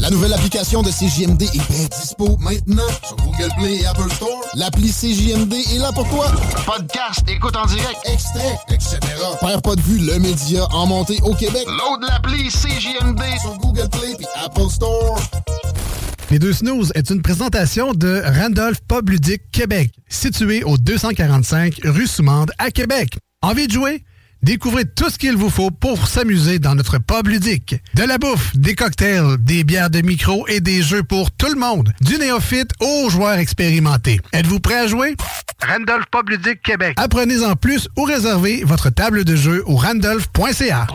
La nouvelle application de CJMD est bien dispo maintenant sur Google Play et Apple Store. L'appli CJMD est là pour toi. Podcast, écoute en direct, extrait, etc. Père pas de vue, le média en montée au Québec. Load l'appli CJMD sur Google Play et Apple Store. Les deux snooze est une présentation de Randolph Pub Ludique Québec, situé au 245 rue Soumande à Québec. Envie de jouer? Découvrez tout ce qu'il vous faut pour s'amuser dans notre pub ludique. De la bouffe, des cocktails, des bières de micro et des jeux pour tout le monde. Du néophyte aux joueurs expérimentés. Êtes-vous prêt à jouer? Randolph Pub Ludique Québec. Apprenez en plus ou réservez votre table de jeu au randolph.ca.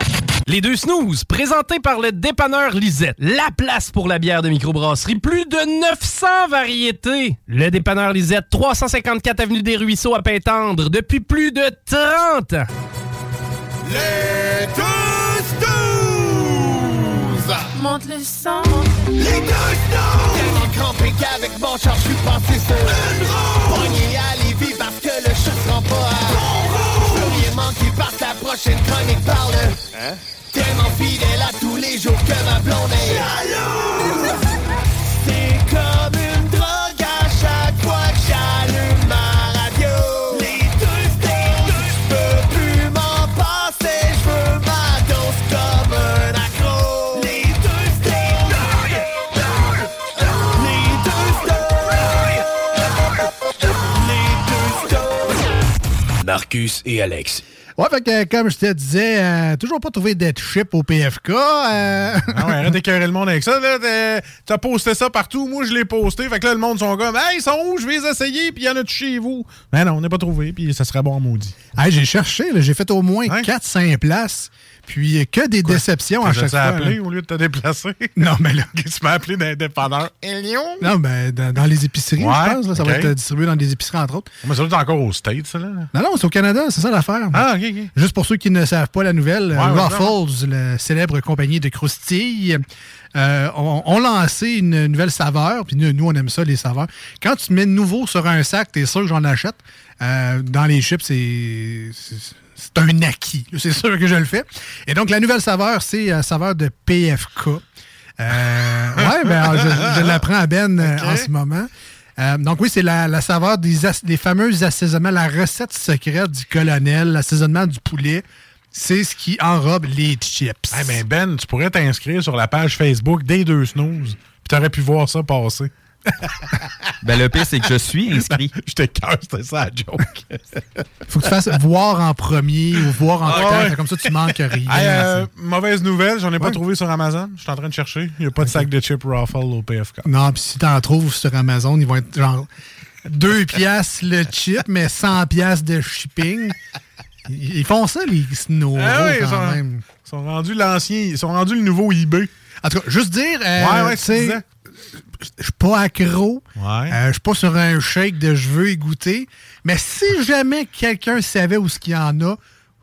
Les deux snooze, présentés par le dépanneur Lisette. La place pour la bière de microbrasserie. Plus de 900 variétés. Le dépanneur Lisette, 354 Avenue des Ruisseaux à Pintendre, depuis plus de 30 ans. Les deux snooze! Monte le sang. Les deux snooze! Tellement crampé qu'avec mon char, je suis passé sur une roue. Pogné à Lévis parce que le chat se rend pas à bon roue. Manqué que la prochaine chronique parle. Hein? Tellement fidèle à tous les jours que ma blonde est jalouse. Marcus et Alex. Ouais, fait que, comme je te disais, euh, toujours pas trouvé d'être chip au PFK. euh, Ah ouais, arrête d'écœurer le monde avec ça. T'as- T'as posté ça partout. Moi, je l'ai posté. Fait que là, le monde sont comme, hey, ils sont où? Je vais les essayer. Puis il y en a chez vous? Mais non, on n'a pas trouvé. Puis ça serait bon maudit. hey, j'ai cherché, j'ai fait au moins 4-5 places. Puis euh, que des déceptions à chaque fois. appelé là. au lieu de te déplacer? Non, mais là. tu m'as appelé. Elion? Non, ben, dans, dans les épiceries, Ouais, je pense. là, ça va être distribué dans des épiceries, entre autres. Mais ça doit être encore aux States, ça, là. Non, non, c'est au Canada, c'est ça l'affaire. Ah, ok, ok. Juste pour ceux qui ne savent pas la nouvelle, Ouais, ouais, Ruffles, la célèbre compagnie de croustilles, euh, ont, ont lancé une nouvelle saveur. Puis nous, nous, on aime ça, les saveurs. Quand tu te mets de nouveau sur un sac, t'es sûr que j'en achète. Euh, dans les chips, c'est... c'est- un acquis. C'est sûr que je le fais. Et donc, la nouvelle saveur, c'est la saveur de PFK. Euh, ouais, ben, je, je l'apprends à Ben euh, en ce moment. Euh, donc oui, c'est la, la saveur des, fameux assaisonnements, la recette secrète du colonel, l'assaisonnement du poulet. C'est ce qui enrobe les chips. Eh ben, Ben, tu pourrais t'inscrire sur la page Facebook des deux snooze. Puis t'aurais pu voir ça passer. Ben, le pire, c'est que je suis inscrit. Je te casse, c'était ça la joke. Faut que tu fasses voir en premier ou voir en Ah ouais. Comme ça, tu manques rien. Hey, euh, mauvaise nouvelle, j'en ai pas trouvé sur Amazon. Je suis en train de chercher. Il n'y a pas de sac de chips Ruffle au PFK. Non, puis si t'en trouves sur Amazon, ils vont être genre 2 piastres le chip, mais 100 piastres de shipping. Ils font ça, les snows, Ah oui, ils quand sont, même. ils sont rendus l'ancien, ils sont rendus le nouveau eBay. En tout cas, juste dire, euh, Ouais, ouais, je suis pas accro. Ouais. Euh, je suis pas sur un shake de je veux y goûter. Mais si jamais quelqu'un savait où ce qu'il y en a,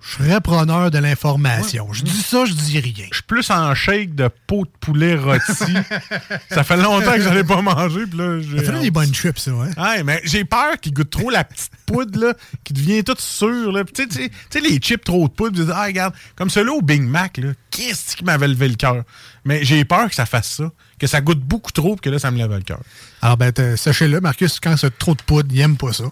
je serais preneur de l'information. Je dis ça, je dis rien. Je suis plus en shake de peau de poulet rôti. ça fait longtemps que j'en ai pas mangé. Là, Ça fait des bonnes chips, ça. Ouais, mais j'ai peur qu'il goûte trop la petite poudre, là, qui devient toute sûre. Tu sais, les chips trop de poudre, ah, regarde, comme celui-là au Big Mac, qu'est-ce qui m'avait levé le cœur? Mais j'ai peur que ça fasse ça, que ça goûte beaucoup trop, que là, ça me lève le cœur. Alors, ben, sachez-le, Marcus, quand c'est trop de poudre, il aime pas ça.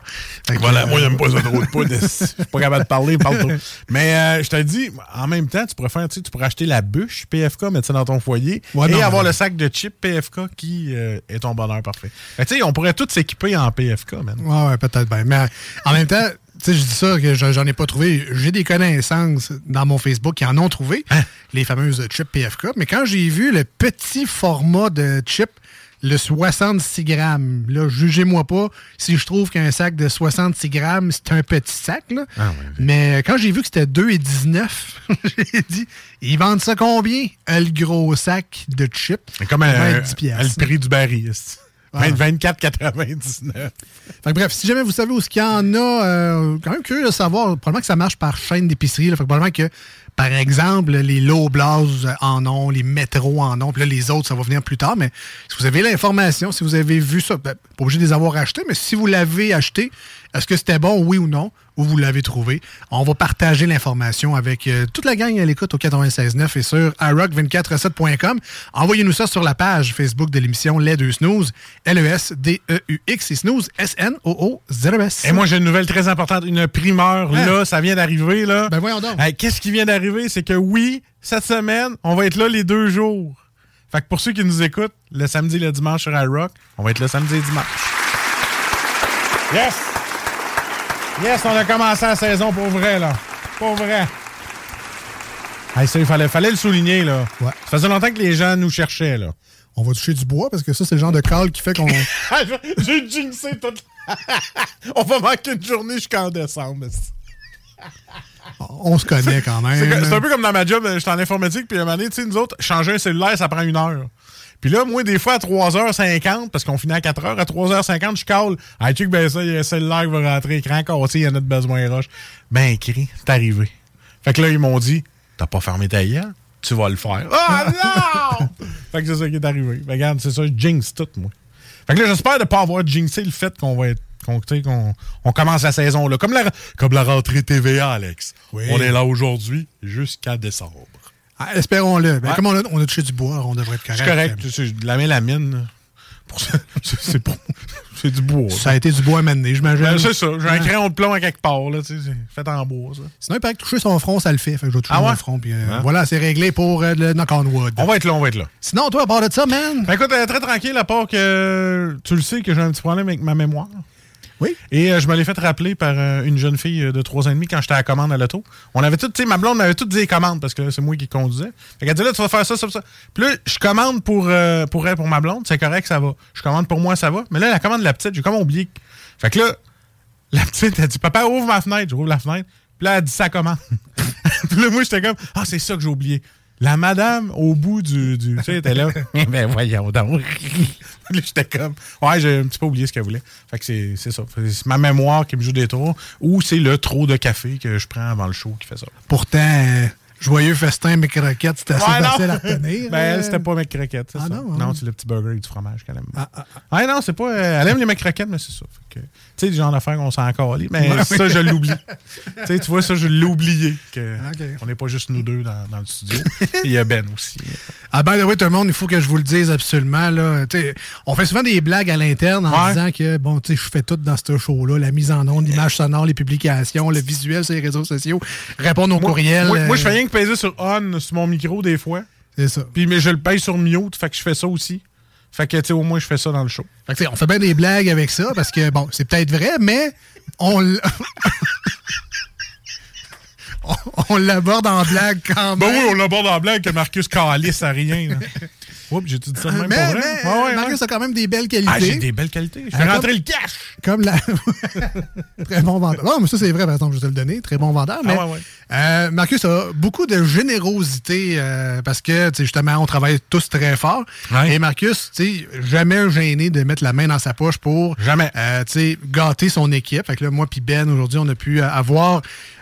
Fait que, Voilà, euh, moi, j'aime pas ça trop de poudre. Je suis pas capable de parler, parle trop. Mais euh, je te dis, en même temps, tu pourrais faire, tu sais, tu pourrais acheter la bûche PFK, mettre ça dans ton foyer Ouais, et non, avoir le sac de chips PFK qui euh, est ton bonheur parfait. Tu sais, on pourrait tous s'équiper en PFK, man. Ouais, ouais, peut-être bien. Mais en même temps, sais, je dis ça que je- j'en ai pas trouvé. J'ai des connaissances dans mon Facebook qui en ont trouvé, Hein? les fameuses chips PFK. Mais quand j'ai vu le petit format de chip, le 66 grammes, là, jugez-moi pas si je trouve qu'un sac de 66 grammes, c'est un petit sac, là. Ah Mais quand j'ai vu que c'était 2,19, j'ai dit, ils vendent ça combien? Euh, Le gros sac de chips? C'est comme un, 20 un- piastres. le prix du baril. Ah. 24,99. Fait que bref, si jamais vous savez où ce qu'il y en a, euh, quand même curieux de savoir, probablement que ça marche par chaîne d'épicerie. Fait que probablement que, par exemple, les low Blas en ont, les métros en ont, puis là, les autres, ça va venir plus tard. Mais si vous avez l'information, si vous avez vu ça, ben, pas obligé de les avoir achetés, mais si vous l'avez acheté, est-ce que c'était bon, oui ou non, ou vous l'avez trouvé? On va partager l'information avec euh, toute la gang à l'écoute au 96.9 et sur iRock247.com. Envoyez-nous ça sur la page Facebook de l'émission Les Deux Snooze, L-E-S-D-E-U-X et Snooze, S-N-O-O-0-S. Et moi, j'ai une nouvelle très importante, une primeur. Hein? Là, ça vient d'arriver. là. Ben voyons donc. Qu'est-ce qui vient d'arriver? C'est que oui, cette semaine, on va être là les deux jours. Fait que pour ceux qui nous écoutent, le samedi et le dimanche sur iRock, on va être là samedi et dimanche. Yes! Yes, on a commencé la saison pour vrai, là. Pour vrai. Hey, ça, il fallait, fallait le souligner, là. Ouais. Ça faisait longtemps que les gens nous cherchaient, là. On va toucher du bois parce que ça, c'est le genre de call qui fait qu'on. J'ai jinxé toute On va manquer une journée jusqu'en décembre. on se connaît quand même. c'est un peu comme dans ma job, euh, j'étais en informatique, puis à un moment donné, tu sais, nous autres, changer un cellulaire, ça prend une heure. Puis là, moi, des fois, à 3h50, parce qu'on finit à 4h, à 3h50, je cale. Ah, tu ben ça, il y a un cellulaire qui va rentrer, écran cassé, il y en a de besoin rush. Ben, cri, c'est arrivé. Fait que là, ils m'ont dit, t'as pas fermé ta gueule, tu vas le faire. Ah non! fait que c'est ça qui est arrivé. Fait que, regarde, c'est ça, je jinx tout, moi. Fait que là, j'espère de pas avoir jinxé le fait qu'on va être. qu'on tu sais, qu'on on commence la saison là. Comme la, comme la rentrée TVA, Alex. Oui. On est là aujourd'hui jusqu'à décembre. Ah, Espérons-le. Ben, Ouais. Comme on a, on a touché du bois, on devrait être correct. C'est correct. sais, de la mélamine. là. Pour ça, c'est c'est pour- c'est du bois. Ça a été du bois à j'imagine. Ben, c'est ça. J'ai un crayon de plomb à quelque part. Là, c'est fait en bois, ça. Sinon, il paraît que toucher son front, ça le fait. Fait que je vais toucher Ah mon front. Puis, euh, Hein? Voilà, c'est réglé pour euh, le knock on wood. On va être là, on va être là. Sinon, toi, à part de ça, man? Ben, écoute, euh, très tranquille, à part que tu le sais que j'ai un petit problème avec ma mémoire. Oui. Et euh, je me l'ai fait rappeler par euh, une jeune fille euh, de 3 ans et demi quand j'étais à la commande à l'auto. On avait tout, tu sais, ma blonde avait toutes dit les commandes parce que c'est moi qui conduisais. Fait qu'elle dit là, tu vas faire ça, ça, ça. Puis là, je commande pour, pour elle, pour ma blonde, c'est correct, ça va. Je commande pour moi, ça va. Mais là, la commande de la petite, j'ai comme oublié. Fait que là, la petite, elle dit Papa, ouvre ma fenêtre. J'ouvre la fenêtre. Puis là, elle dit sa commande. Puis là, moi, j'étais comme Ah, c'est ça que j'ai oublié. La madame au bout du. du tu sais, était là. ben voyons donc. J'étais comme. Ouais, j'ai un petit peu oublié ce qu'elle voulait. Fait que c'est c'est ça. C'est ma mémoire qui me joue des tours. Ou c'est le trop de café que je prends avant le show qui fait ça. Pourtant, euh, joyeux festin, mes croquettes, c'était assez Ouais, facile à retenir. ben, elle, euh. c'était pas mes croquettes. c'est Ah ça. non, non, hein? c'est le petit burger avec du fromage qu'elle aime. Ah, ah, Ah, non, c'est pas. euh, elle aime les McCroquettes, mais c'est ça. Tu sais, le genre d'affaires qu'on s'en encore mais Ouais, ça, oui. je l'oublie. tu sais, tu vois, ça, je l'ai oublié. Que Ok. On n'est pas juste nous deux dans, dans le studio. Il y a Ben aussi. Ah ben oui, tout le monde, il faut que je vous le dise absolument. Là. On fait souvent des blagues à l'interne en disant que bon, tu sais, je fais tout dans ce show-là, la mise en onde, l'image sonore, les publications, le visuel sur les réseaux sociaux, répondre aux courriels. Moi, moi, je euh, fais rien que peser sur on sur mon micro des fois. C'est ça. Puis mais je le paye sur mute, fait que je fais ça aussi. Fait que, tu sais, au moins, je fais ça dans le show. Fait que, tu sais, on fait bien des blagues avec ça parce que, bon, c'est peut-être vrai, mais on l- on, on l'aborde en blague quand Ben même. oui, on l'aborde en blague que Marcus calisse à rien. là. Oups, j'ai-tu dit ça de même mais pour mais, ouais, Marius ouais. a quand même des belles qualités. Ah, j'ai des belles qualités. Je fais Ah, rentrer le cash. Comme la. très bon vendeur. Non, mais ça, c'est vrai, par exemple, je vais te le donner. Très bon vendeur. Mais Ah ouais, euh, Marcus a beaucoup de générosité euh, parce que, justement, on travaille tous très fort. Et Marcus, tu sais, jamais gêné de mettre la main dans sa poche pour. Jamais. euh, tu sais, gâter son équipe. Fait que là, moi puis Ben, aujourd'hui, on a pu euh, avoir.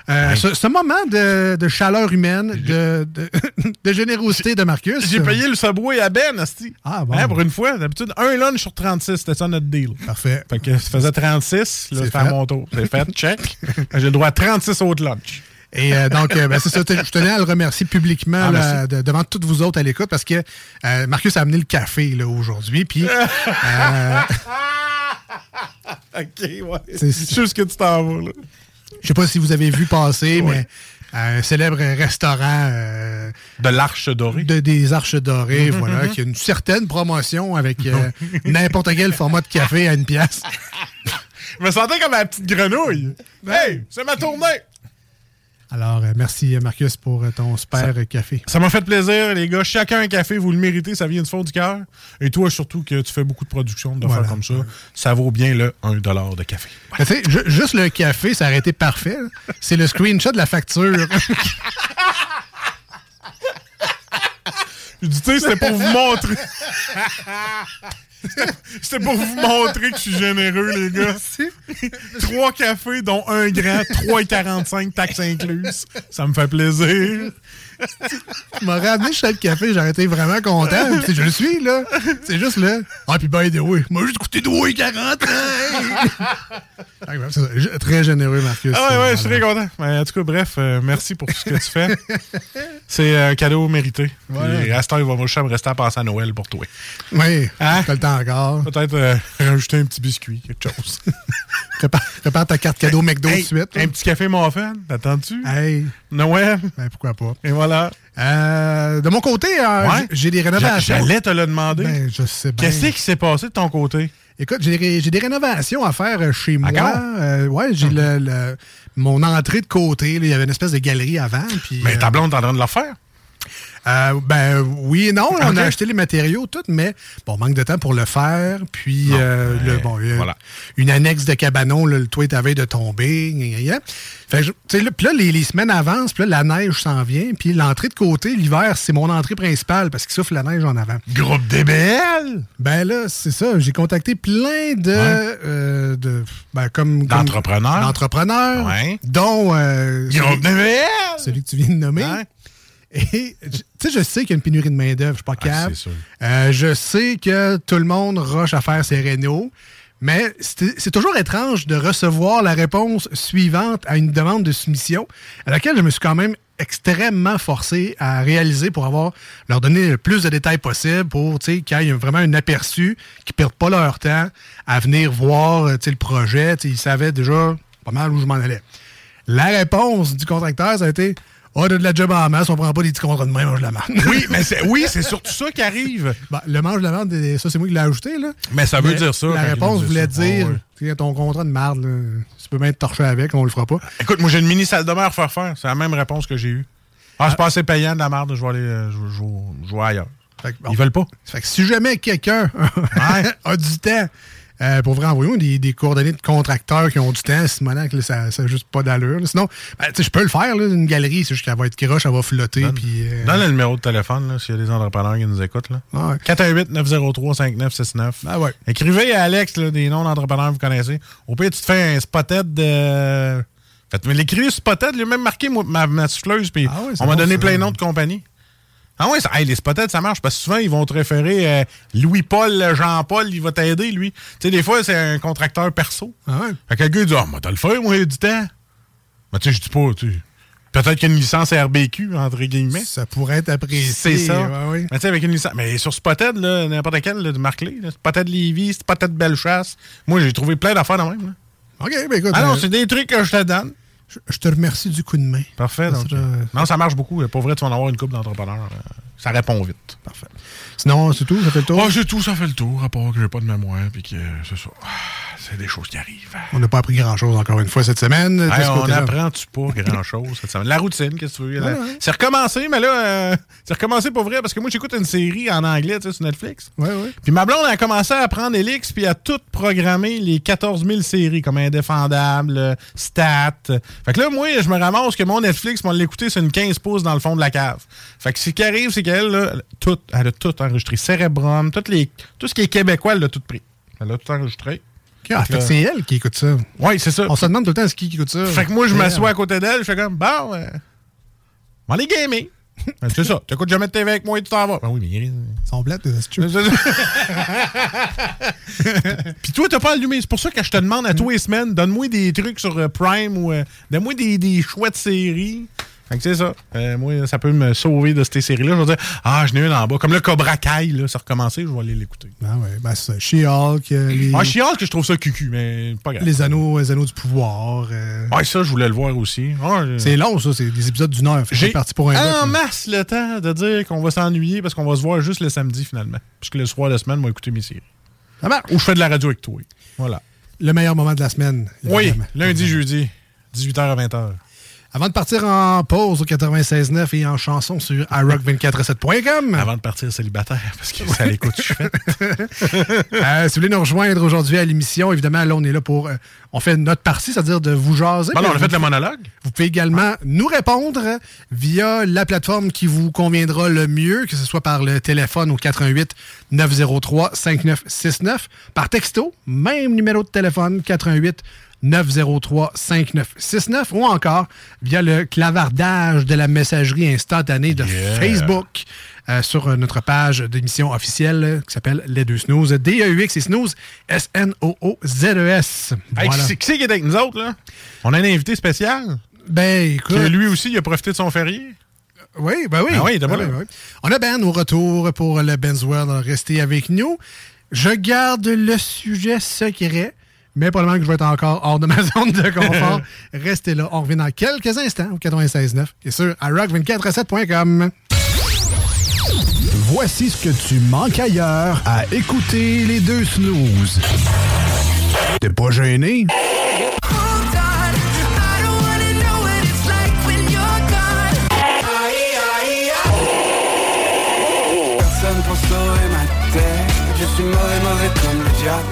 Euh, Ouais. ce, ce moment de, de chaleur humaine, de, de, de générosité de Marcus. J'ai payé le Subway à Ben, asti. Ah, bon. Hein, pour une fois, d'habitude, un lunch sur 36, c'était ça notre deal. Parfait. Fait que ça faisait 36, là, c'était à mon tour. C'est fait, check. J'ai le droit à 36 autres lunchs. Et euh, donc, euh, ben, c'est ça. Je tenais à le remercier publiquement Ah, là, merci. de- devant toutes vous autres à l'écoute parce que euh, Marcus a amené le café là, aujourd'hui. Puis, OK, ouais. C'est- C'est juste que tu t'en vas, là. Je sais pas si vous avez vu passer, mais un célèbre restaurant euh, De l'Arche Dorée. de, des Arches Dorées, Mhm, voilà, mhm. qui a une certaine promotion avec euh, n'importe quel format de café à une pièce. Je me sentais comme la petite grenouille. Hey, c'est ma tournée! Alors, euh, merci euh, Marcus pour euh, ton super café. Ça m'a fait plaisir, les gars. Chacun un café, vous le méritez, ça vient du fond du cœur. Et toi, surtout, que tu fais beaucoup de production de Voilà. faire comme ça, ça vaut bien le 1 de café. Tu sais, ju- juste le café, ça aurait été parfait. C'est le screenshot de la facture. Je dis, tu sais, c'était pour vous montrer. C'était pour vous montrer que je suis généreux, les gars. Trois cafés, dont un grand, 3,45 taxes incluses. Ça me fait plaisir. Tu m'aurais amené chez le café, j'aurais été vraiment content. Puis, je le suis, là. C'est juste là. Ah, puis the way, moi, juste coûté 2,40. Ah, ouais, c'est ça. G- Très généreux, Marcus. Ah ouais, ouais, je suis très content. Mais en tout cas, bref, euh, merci pour tout ce que tu fais. C'est un cadeau mérité. Ouais. Et à ce temps, il va me rester à penser à Noël pour toi. Oui, Hein? t'as le temps encore. Peut-être euh, rajouter un petit biscuit, quelque chose. Prépare, prépare ta carte cadeau McDo Hey, de suite. Un petit café muffin, t'attends-tu? Hey, Noël? ben pourquoi pas. Et voilà. Euh, de mon côté, euh, Ouais. j'ai des rénovations. J'allais te le demander. Ben, je sais bien. Qu'est-ce qui s'est passé de ton côté? Écoute, j'ai des, rénovations à faire euh, chez moi. Euh, ouais, j'ai le, le- mon entrée de côté. Il y avait une espèce de galerie avant. Puis, Mais ta blonde est en train de le faire. Euh, ben oui et non. On a acheté les matériaux, tout, mais bon, manque de temps pour le faire. Puis, euh, le, bon, il y a voilà. une annexe de cabanon, là, le à veille de tomber. Fait sais, là, puis là, les, les semaines avancent, puis là, la neige s'en vient. Puis l'entrée de côté, l'hiver, c'est mon entrée principale parce qu'il souffle la neige en avant. Groupe DBL? Ben là, c'est ça. J'ai contacté plein de. euh, de ben, comme, D'entrepreneurs? D'entrepreneurs. Ouais. Dont. euh, celui, Groupe DBL? celui que tu viens de nommer. Hein? Et, tu sais, je sais qu'il y a une pénurie de main-d'œuvre. Je suis pas Ah, capable. Euh, je sais que tout le monde rush à faire ses rénaux. Mais c'est toujours étrange de recevoir la réponse suivante à une demande de soumission, à laquelle je me suis quand même extrêmement forcé à réaliser pour avoir leur donner le plus de détails possible pour tu sais, qu'il y ait vraiment un aperçu, qu'ils ne perdent pas leur temps à venir voir le projet. Ils savaient déjà pas mal où je m'en allais. La réponse du contracteur, ça a été Ah, de la job en masse, on prend pas des petits contrats de main, mange la marde. Oui, mais c'est oui, c'est surtout ça qui arrive. Ben, le mange de la marde, ça, c'est moi qui l'ai ajouté. Là. Mais ça veut dire ça, La réponse voulait dire Ah ouais. sais, ton contrat de marde, là, tu peux bien te torcher avec, on le fera pas. Écoute, moi, j'ai une mini salle de mer à faire faire. C'est la même réponse que j'ai eue. Ah, c'est pas assez payant de la merde, je vais aller euh, jouer, ailleurs. Fait que, bon. Ils veulent pas. Fait que si jamais quelqu'un a du temps euh, pour vraiment envoyer des, des coordonnées de contracteurs qui ont du temps, Simonac, là, ça n'a juste pas d'allure. là. Sinon, ben, je peux le faire, là, une galerie, c'est juste qu'elle va être croche, elle va flotter. puis, euh, Donne le numéro de téléphone s'il y a des entrepreneurs qui nous écoutent. Là. Ouais. 418-903-5969. Ah ouais. Écrivez à Alex des noms d'entrepreneurs que vous connaissez. Au pire, tu te fais un spotted de. Faites, mais l'écrire spotted, il a même marqué ma, ma souffleuse, puis Ah ouais, on m'a bon, donné ça. plein de noms de compagnie. Ah ouais, ça, hey, les spotted, ça marche parce que souvent, ils vont te référer euh, Louis-Paul, Jean-Paul, il va t'aider, lui. Tu sais, des fois, c'est un contracteur perso. Ah ouais. Fait que quelqu'un dit Ah, moi, t'as le faire, moi, il y a du temps. Mais tu sais, je dis pas, tu Peut-être qu'il y a une licence RBQ, entre guillemets. Ça pourrait être apprécié. C'est ça. ouais, ouais. Mais tu sais, avec une licence. Mais sur Spotted, là, n'importe quel, là, de marque-les, là, Spotted Lévis, Spotted Bellechasse. Moi, j'ai trouvé plein d'affaires dans même. Là. OK, ben écoute, Ah non, euh, c'est des trucs que je te donne. Je, je te remercie du coup de main. Parfait. Ça Donc, sera- euh, non, ça marche beaucoup. Pour vrai, tu vas en avoir une couple d'entrepreneurs. euh, Ça répond vite. Parfait. Sinon, c'est tout, ça fait le tour? Oh, j'ai tout, ça fait le tour, à part que j'ai pas de mémoire, puis que euh, c'est ça. C'est des choses qui arrivent. On n'a pas appris grand-chose encore une fois cette semaine. de Hey, ce on côté-là. apprend-tu pas grand-chose cette semaine? La routine, qu'est-ce que tu veux? Ouais, ouais. C'est recommencé, mais là, euh, c'est recommencé pour vrai, parce que moi, j'écoute une série en anglais, sur Netflix. Ouais, ouais. Puis ma blonde a commencé à apprendre Elix puis à tout programmer les 14 000 séries comme Indéfendable, Stat. Fait que là, moi, je me ramasse que mon Netflix, moi, l'écouter, c'est une 15 pouces dans le fond de la cave. Fait que ce qui arrive, c'est qu'elle, là, elle a tout, elle a tout enregistré. Cerebrum, toutes les, tout ce qui est québécois, elle a tout pris. Elle a tout enregistré. Ah, fait que c'est elle qui écoute ça. Oui, c'est ça. On se demande tout le temps c'est qui qui écoute ça? Fait que moi, je C'est m'assois à côté d'elle, je fais comme, bon, euh, on va aller gamer. Ben, c'est ça. T'écoutes jamais de TV avec moi et tu t'en vas. Ben oui, mais il- Ils sont plates, les astuces. Puis toi, t'as pas allumé. C'est pour ça que je te demande à tous les semaines, donne-moi des trucs sur euh, Prime ou euh, donne-moi des, des chouettes séries. Fait que c'est ça. Euh, moi, ça peut me sauver de cette série-là. Je vais dire, ah, je n'ai une en bas. Comme le Cobra Kai, là, c'est recommencé, je vais aller l'écouter. Ah ouais, ben c'est ça. She-Hulk, euh, les, Ah, She-Hulk, je trouve ça cucu, mais pas grave. les anneaux, les anneaux du pouvoir. euh, Ouais, ça, je voulais le voir aussi. Je- C'est long, ça. C'est des épisodes d'une heure. J'ai parti pour un en là. masse le temps de dire qu'on va s'ennuyer parce qu'on va se voir juste le samedi, finalement. Puisque le soir de la semaine, moi, écouter mes séries. Ça marche. Ou je fais de la radio avec toi. Voilà. Le meilleur moment de la semaine. Oui, lundi, jeudi, 18h à 20h. Avant de partir en pause au 96.9 et en chanson sur iRock247.com. Avant de partir célibataire, parce que ça l'écoute, je fait. Euh, si vous voulez nous rejoindre aujourd'hui à l'émission, évidemment, là, on est là pour. euh, on fait notre partie, c'est-à-dire de vous jaser. Bon, non, on a fait vous- le monologue. Vous pouvez également nous répondre via la plateforme qui vous conviendra le mieux, que ce soit par le téléphone au 88 903 5969, par texto, même numéro de téléphone 88 903 5969 ou encore via le clavardage de la messagerie instantanée de Yeah. Facebook euh, sur notre page d'émission officielle euh, qui s'appelle Les Deux Snooze, D-E-U-X et Snooze, S-N-O-O-Z-E-S. Hey, Voilà. qui c'est- qui est avec nous autres, là? On a un invité spécial. Ben, écoute. Que lui aussi, il a profité de son férié. Oui, ben oui. Ah oui. Ben oui, ben oui. On a Ben au retour pour le Ben's World. Restez avec nous. Je garde le sujet secret, mais probablement que je vais être encore hors de ma zone de confort. Restez là. On revient dans quelques instants au 96.9 et sur iRock247.com. Voici ce que tu manques ailleurs à écouter les deux snooze. T'es pas gêné? Personne pour sauver ma tête Je suis mauvais, mauvais comme le diable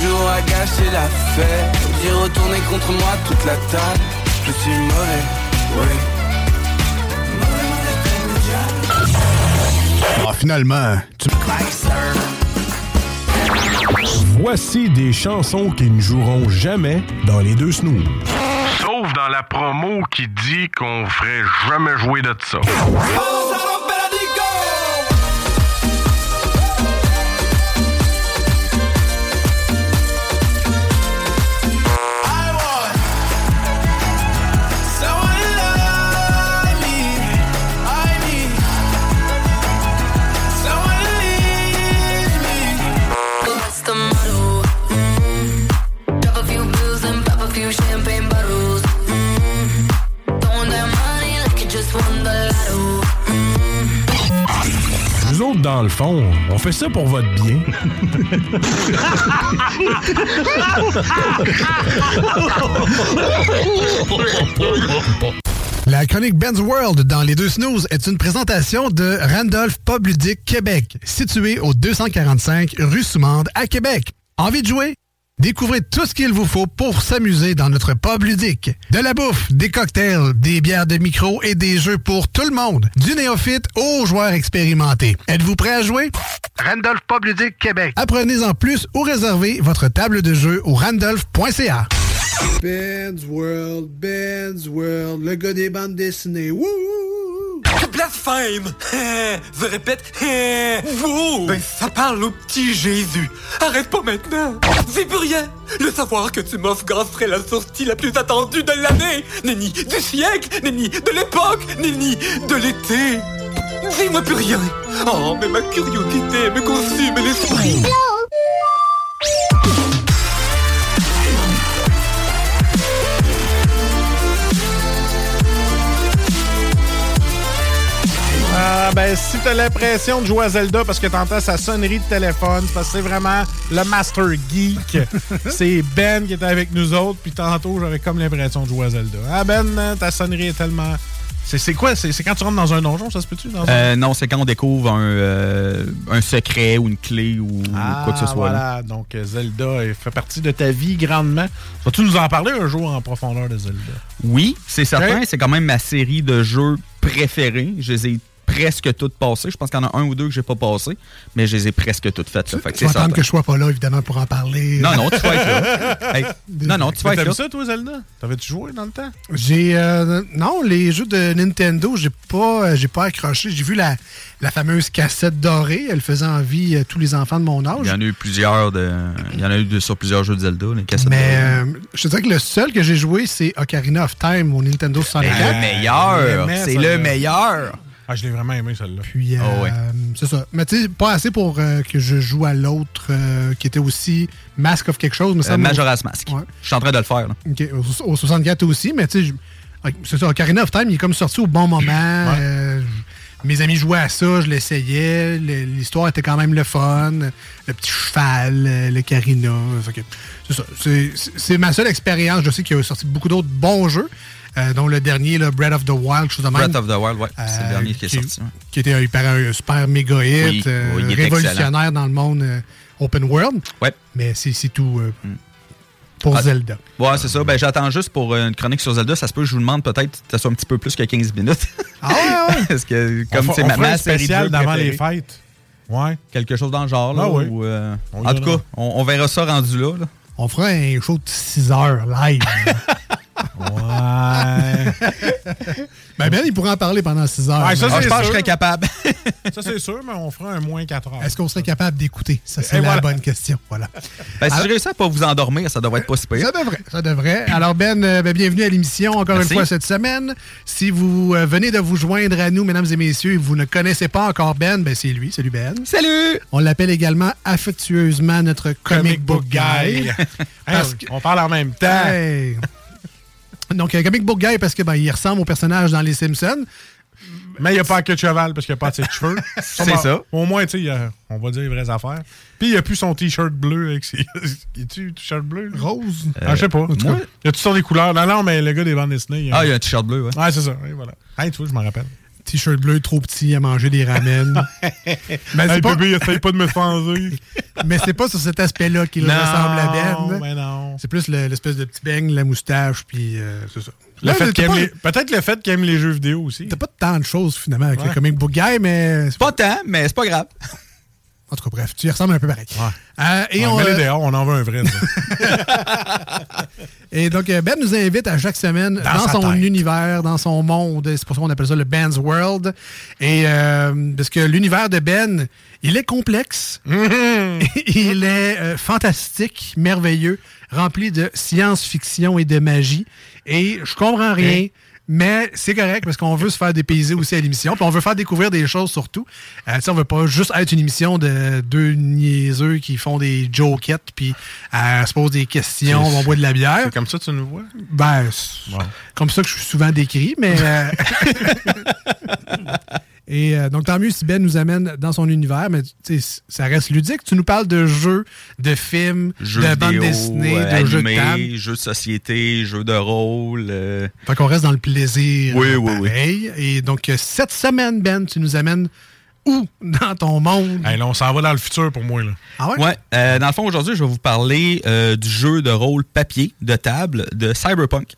Toujours à gâcher la fête J'ai retourné contre moi toute la table Je suis mauvais, oui Ah, finalement, tu... Voici des chansons qui ne joueront jamais dans les deux snooze. Sauf dans la promo qui dit qu'on ferait jamais jouer de ça. What's dans le fond, on fait ça pour votre bien. La chronique Ben's World dans les deux snooze est une présentation de Randolph Pub Ludique Québec, situé au 245 rue Soumande à Québec. Envie de jouer? Découvrez tout ce qu'il vous faut pour s'amuser dans notre pub ludique. De la bouffe, des cocktails, des bières de micro et des jeux pour tout le monde. Du néophyte aux joueurs expérimentés. Êtes-vous prêt à jouer? Randolph Pub Ludique Québec. Apprenez en plus ou réservez votre table de jeu au randolph.ca. Ben's World, Ben's World, le gars des bandes dessinées. Wouh! Blasphème! Je répète, vous! Ben, ça parle au petit Jésus. Arrête pas maintenant! Dis plus rien! Le savoir que tu m'offres serait la sortie la plus attendue de l'année! Nenni du siècle! Nenni de l'époque! Nenni de l'été! Dis-moi plus rien! Oh, mais ma curiosité me consume l'esprit! Ah, ben, si t'as l'impression de jouer à Zelda parce que t'entends sa sonnerie de téléphone, c'est parce que c'est vraiment le Master Geek. c'est Ben qui était avec nous autres, puis tantôt, j'avais comme l'impression de jouer à Zelda. Ah, Ben, euh, ta sonnerie est tellement. C'est quoi? C'est quand tu rentres dans un donjon, ça se peut-tu? Dans un- Euh, non, c'est quand on découvre un, euh, un secret ou une clé ou Ah, quoi que ce soit. là. Voilà, donc euh, Zelda euh, fait partie de ta vie grandement. Vas-tu nous en parler un jour en profondeur de Zelda? Oui, c'est certain. C'est quand même ma série de jeux préférés. Je les ai presque toutes passées. Je pense qu'il y en a un ou deux que j'ai pas passé, mais je les ai presque toutes faites. là. Fait que Tu c'est vas que je sois pas là, évidemment, pour en parler. Non, non, tu vas être là. Hey, non, non, tu vas être là. ça, toi, Zelda? T'avais-tu joué dans le temps? J'ai euh, non les jeux de Nintendo j'ai pas euh, j'ai pas accroché j'ai vu la, la fameuse cassette dorée elle faisait envie à tous les enfants de mon âge Il y en a eu plusieurs de, il y en a eu de- sur plusieurs jeux de Zelda, les cassettes. mais euh, je te dirais que le seul que j'ai joué c'est Ocarina of Time au Nintendo 64 Ben, le meilleur, c'est le meilleur. Ah, je l'ai vraiment aimé, celle-là. puis euh, ouais. c'est ça mais tu sais pas assez pour euh, que je joue à l'autre euh, qui était aussi Mask of quelque chose mais ça Euh, Majora's Mask. Ouais. Je suis en train de le faire. là. Ok, au, au 64 aussi, mais tu sais, c'est ça, Ocarina of Time, il est comme sorti au bon moment. euh, mes amis jouaient à ça, je l'essayais. le- L'histoire était quand même le fun. Le petit cheval, le Carina. C'est ça. C'est ma seule expérience. Je sais qu'il y a sorti beaucoup d'autres bons jeux, euh, dont le dernier, là, Breath of the Wild, chose de même. Breath of the Wild, ouais. c'est Euh, le dernier qui est qui- sorti. ouais. Qui était hyper, un super méga hit, Oui, euh, oui, il est révolutionnaire dans le monde euh, open world. Ouais. Mais c'est c'est tout euh, pour Ah, Zelda. Ouais, c'est ça. Ben, j'attends juste pour euh, une chronique sur Zelda. Ça se peut que je vous demande peut-être que ça soit un petit peu plus que 15 minutes. Ah ouais, ouais. Parce que, comme c'est ma, ma d'avant les fêtes. Ouais. Quelque chose dans le genre. Là, Ah oui. euh, en tout cas, on, on verra ça rendu là. là. On fera un show de 6 heures live. Ouais. ben Ben, il pourra en parler pendant 6 heures. Ouais, ça, Ah, c'est je pense que je sûr. serais capable. Ça, c'est sûr, mais on fera un moins 4 heures. Est-ce qu'on serait capable d'écouter? Ça, c'est la voilà. bonne question. Voilà. Ben, si Alors- je réussis à pas vous endormir, ça devrait être pas si pire. Ça devrait, ça devrait. Alors Ben, euh, ben, bienvenue à l'émission encore Merci. une fois cette semaine. Si vous euh, venez de vous joindre à nous, mesdames et messieurs, et vous ne connaissez pas encore Ben, ben c'est lui, salut Ben. Salut! On l'appelle également affectueusement notre comic, book guy. Hey, Parce on- on parle en même temps. Hey. Donc, euh, comic book guy parce que ben, il ressemble au personnage dans Les Simpsons. Mais il n'y a pas que de cheval parce qu'il n'y a pas de cheveux. C'est ça. Au moins, tu sais, on va dire les vraies affaires. Puis il n'y a plus son t-shirt bleu avec ses. Y a-tu t-shirt bleu? Rose? Ah, je sais pas. Il y a toutes sortes de couleurs. Non, non, mais le gars des bandes dessinées. Ah, il y a un t-shirt bleu, ouais. Ouais, c'est ça. Oui, voilà. Hey, tu vois, je m'en rappelle. T-shirt bleu trop petit à manger des ramen. Mais hey, pas, bébé, essaye pas de me mais c'est pas sur cet aspect-là qu'il ressemble à Ben. mais non. C'est plus le- l'espèce de petit beigne, la moustache, puis euh, c'est ça. Le fait pas- les- Peut-être le fait qu'il aime les jeux vidéo aussi. T'as pas tant de choses finalement avec Ouais. le comic book guy, mais. Pas tant, mais c'est pas grave. En tout cas, bref, tu y ressembles un peu pareil. Ouais. Euh, et, Ouais, on, euh, dehors, on en veut un vrai. et donc, euh, Ben nous invite à chaque semaine dans, son tête. univers, dans son monde. C'est pour ça qu'on appelle ça le Ben's World. Et euh, parce que l'univers de Ben, il est complexe, il est euh, fantastique, merveilleux, rempli de science-fiction et de magie. Et je comprends rien. Mais c'est correct parce qu'on veut se faire dépayser aussi à l'émission. Puis on veut faire découvrir des choses surtout. Euh, on veut pas juste être une émission de deux niaiseux qui font des jokettes puis euh, se posent des questions, on boit de la bière. C'est comme ça que tu nous vois? Ben, comme ça que je suis souvent décrit, mais. euh, Et euh, donc, tant mieux si Ben nous amène dans son univers, mais ça reste ludique. Tu nous parles de jeux, de films, Jeux de bandes dessinées, euh, de jeux de table. jeux de société, jeux de rôle. euh, Fait qu'on reste dans le plaisir. Oui, euh, oui, oui. Et donc, cette semaine, Ben, tu nous amènes où dans ton monde? Hey, là, on s'en va dans le futur pour moi. Là. Ah ouais? Ouais, euh, dans le fond, aujourd'hui, je vais vous parler euh, du jeu de rôle papier de table de Cyberpunk.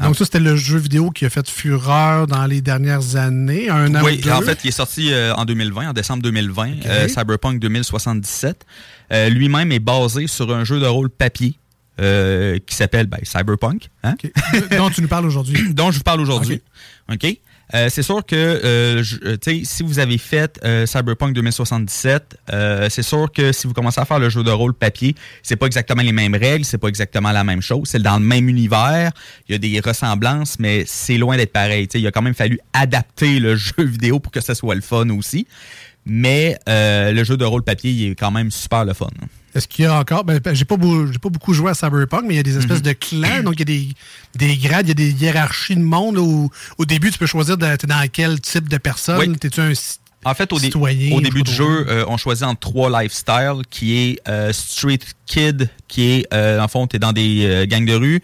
Donc, ça, c'était le jeu vidéo qui a fait fureur dans les dernières années, un an ou Oui, deux? en fait, il est sorti euh, en 2020, en décembre 2020, euh, Cyberpunk 2077. Euh, Lui-même est basé sur un jeu de rôle papier qui s'appelle ben, Cyberpunk. Hein? Dont tu nous parles aujourd'hui. dont je vous parle aujourd'hui. OK? Euh, c'est sûr que euh, euh, si vous avez fait euh, Cyberpunk 2077, euh, c'est sûr que si vous commencez à faire le jeu de rôle papier, c'est pas exactement les mêmes règles, c'est pas exactement la même chose. C'est dans le même univers, il y a des ressemblances, mais c'est loin d'être pareil. Il a quand même fallu adapter le jeu vidéo pour que ce soit le fun aussi. Mais euh, le jeu de rôle papier, il est quand même super le fun. Est-ce qu'il y a encore. Ben, ben, j'ai pas, beau- j'ai pas beaucoup joué à Cyberpunk, mais il y a des espèces Mhm. de clans. Donc, il y a des, des grades, il y a des hiérarchies de monde où, au début, tu peux choisir de- t'es dans quel type de personne? Oui. T'es-tu un. En fait, au, dé- Citoyen, au début du jeu, euh, on choisit entre trois lifestyles, qui est euh, Street Kid, qui est, euh, en fond, tu es dans des gangs de rue.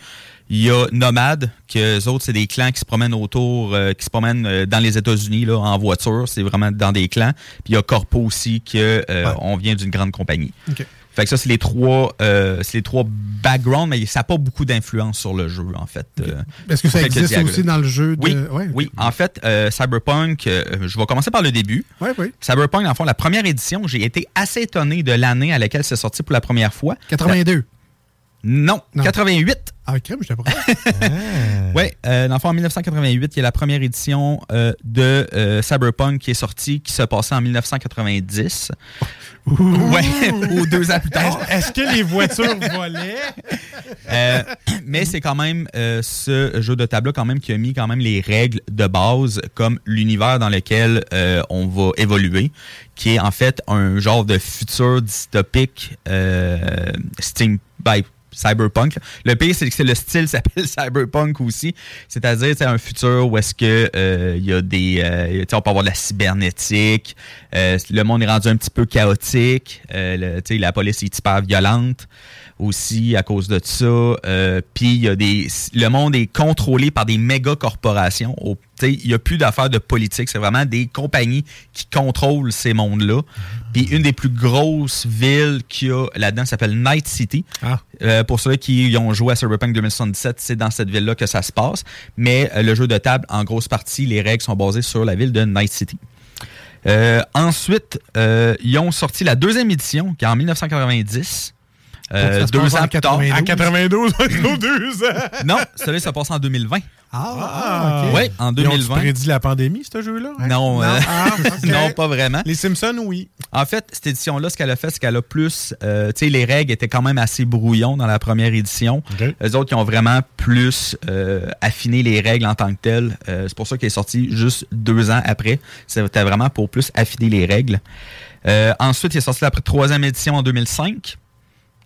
Il y a Nomade, que eux autres, c'est des clans qui se promènent autour, qui se promènent dans les États-Unis là, en voiture. C'est vraiment dans des clans. Puis il y a Corpo aussi, que on vient d'une grande compagnie. OK. Fait que ça, c'est les trois, euh, c'est les trois backgrounds, mais ça n'a pas beaucoup d'influence sur le jeu, en fait. euh, Est-ce que ça existe aussi dans le jeu? De... Oui, Ouais, oui. En fait, euh, Cyberpunk, je vais commencer par le début. Oui, oui. Cyberpunk, en fond, la première édition, j'ai été assez étonné de l'année à laquelle c'est sorti pour la première fois. 82. Non, 88. Ah, crème, je pas. Oui, euh, dans le fond, en 1988, il y a la première édition euh, de euh, Cyberpunk qui est sortie, qui se passait en 1990. Ouais, ou deux ans plus tard. Est-ce que les voitures volaient? Mais c'est quand même ce jeu de tableau quand même qui a mis quand même les règles de base comme l'univers dans lequel on va évoluer, qui est en fait un genre de futur dystopique steam by cyberpunk. Le pire c'est que le style s'appelle cyberpunk aussi, c'est-à-dire c'est un futur où est-ce que euh, il y a des euh, on peut avoir de la cybernétique, euh, le monde est rendu un petit peu chaotique, euh, le- la police est hyper violente aussi à cause de ça. Euh, Puis il y a des, le monde est contrôlé par des méga corporations. Au- tu sais, Il n'y a plus d'affaires de politique. C'est vraiment des compagnies qui contrôlent ces mondes-là. Puis une des plus grosses villes qu'il y a là-dedans s'appelle Night City. Euh, pour ceux qui ont joué à Cyberpunk 2077, c'est dans cette ville-là que ça se passe. Mais euh, le jeu de table, en grosse partie, les règles sont basées sur la ville de Night City. Euh, ensuite, euh, ils ont sorti la deuxième édition, qui est en 1990. Euh, deux ans en plus tard. 92. En 92, on deux ans. Non, celui-là, ça passe en 2020. Ah, ok. Ouais, en Ils ont 2020. prédit la pandémie, ce jeu-là? hein? Non, euh, Ah, non, pas vraiment. Les Simpsons, oui. En fait, cette édition-là, ce qu'elle a fait, c'est qu'elle a plus. euh, tu sais, les règles étaient quand même assez brouillons dans la première édition. Les autres, qui ont vraiment plus euh, affiné les règles en tant que telles. Euh, c'est pour ça qu'elle est sortie juste deux ans après. C'était vraiment pour plus affiner les règles. Euh, ensuite, il est sorti la troisième édition en 2005,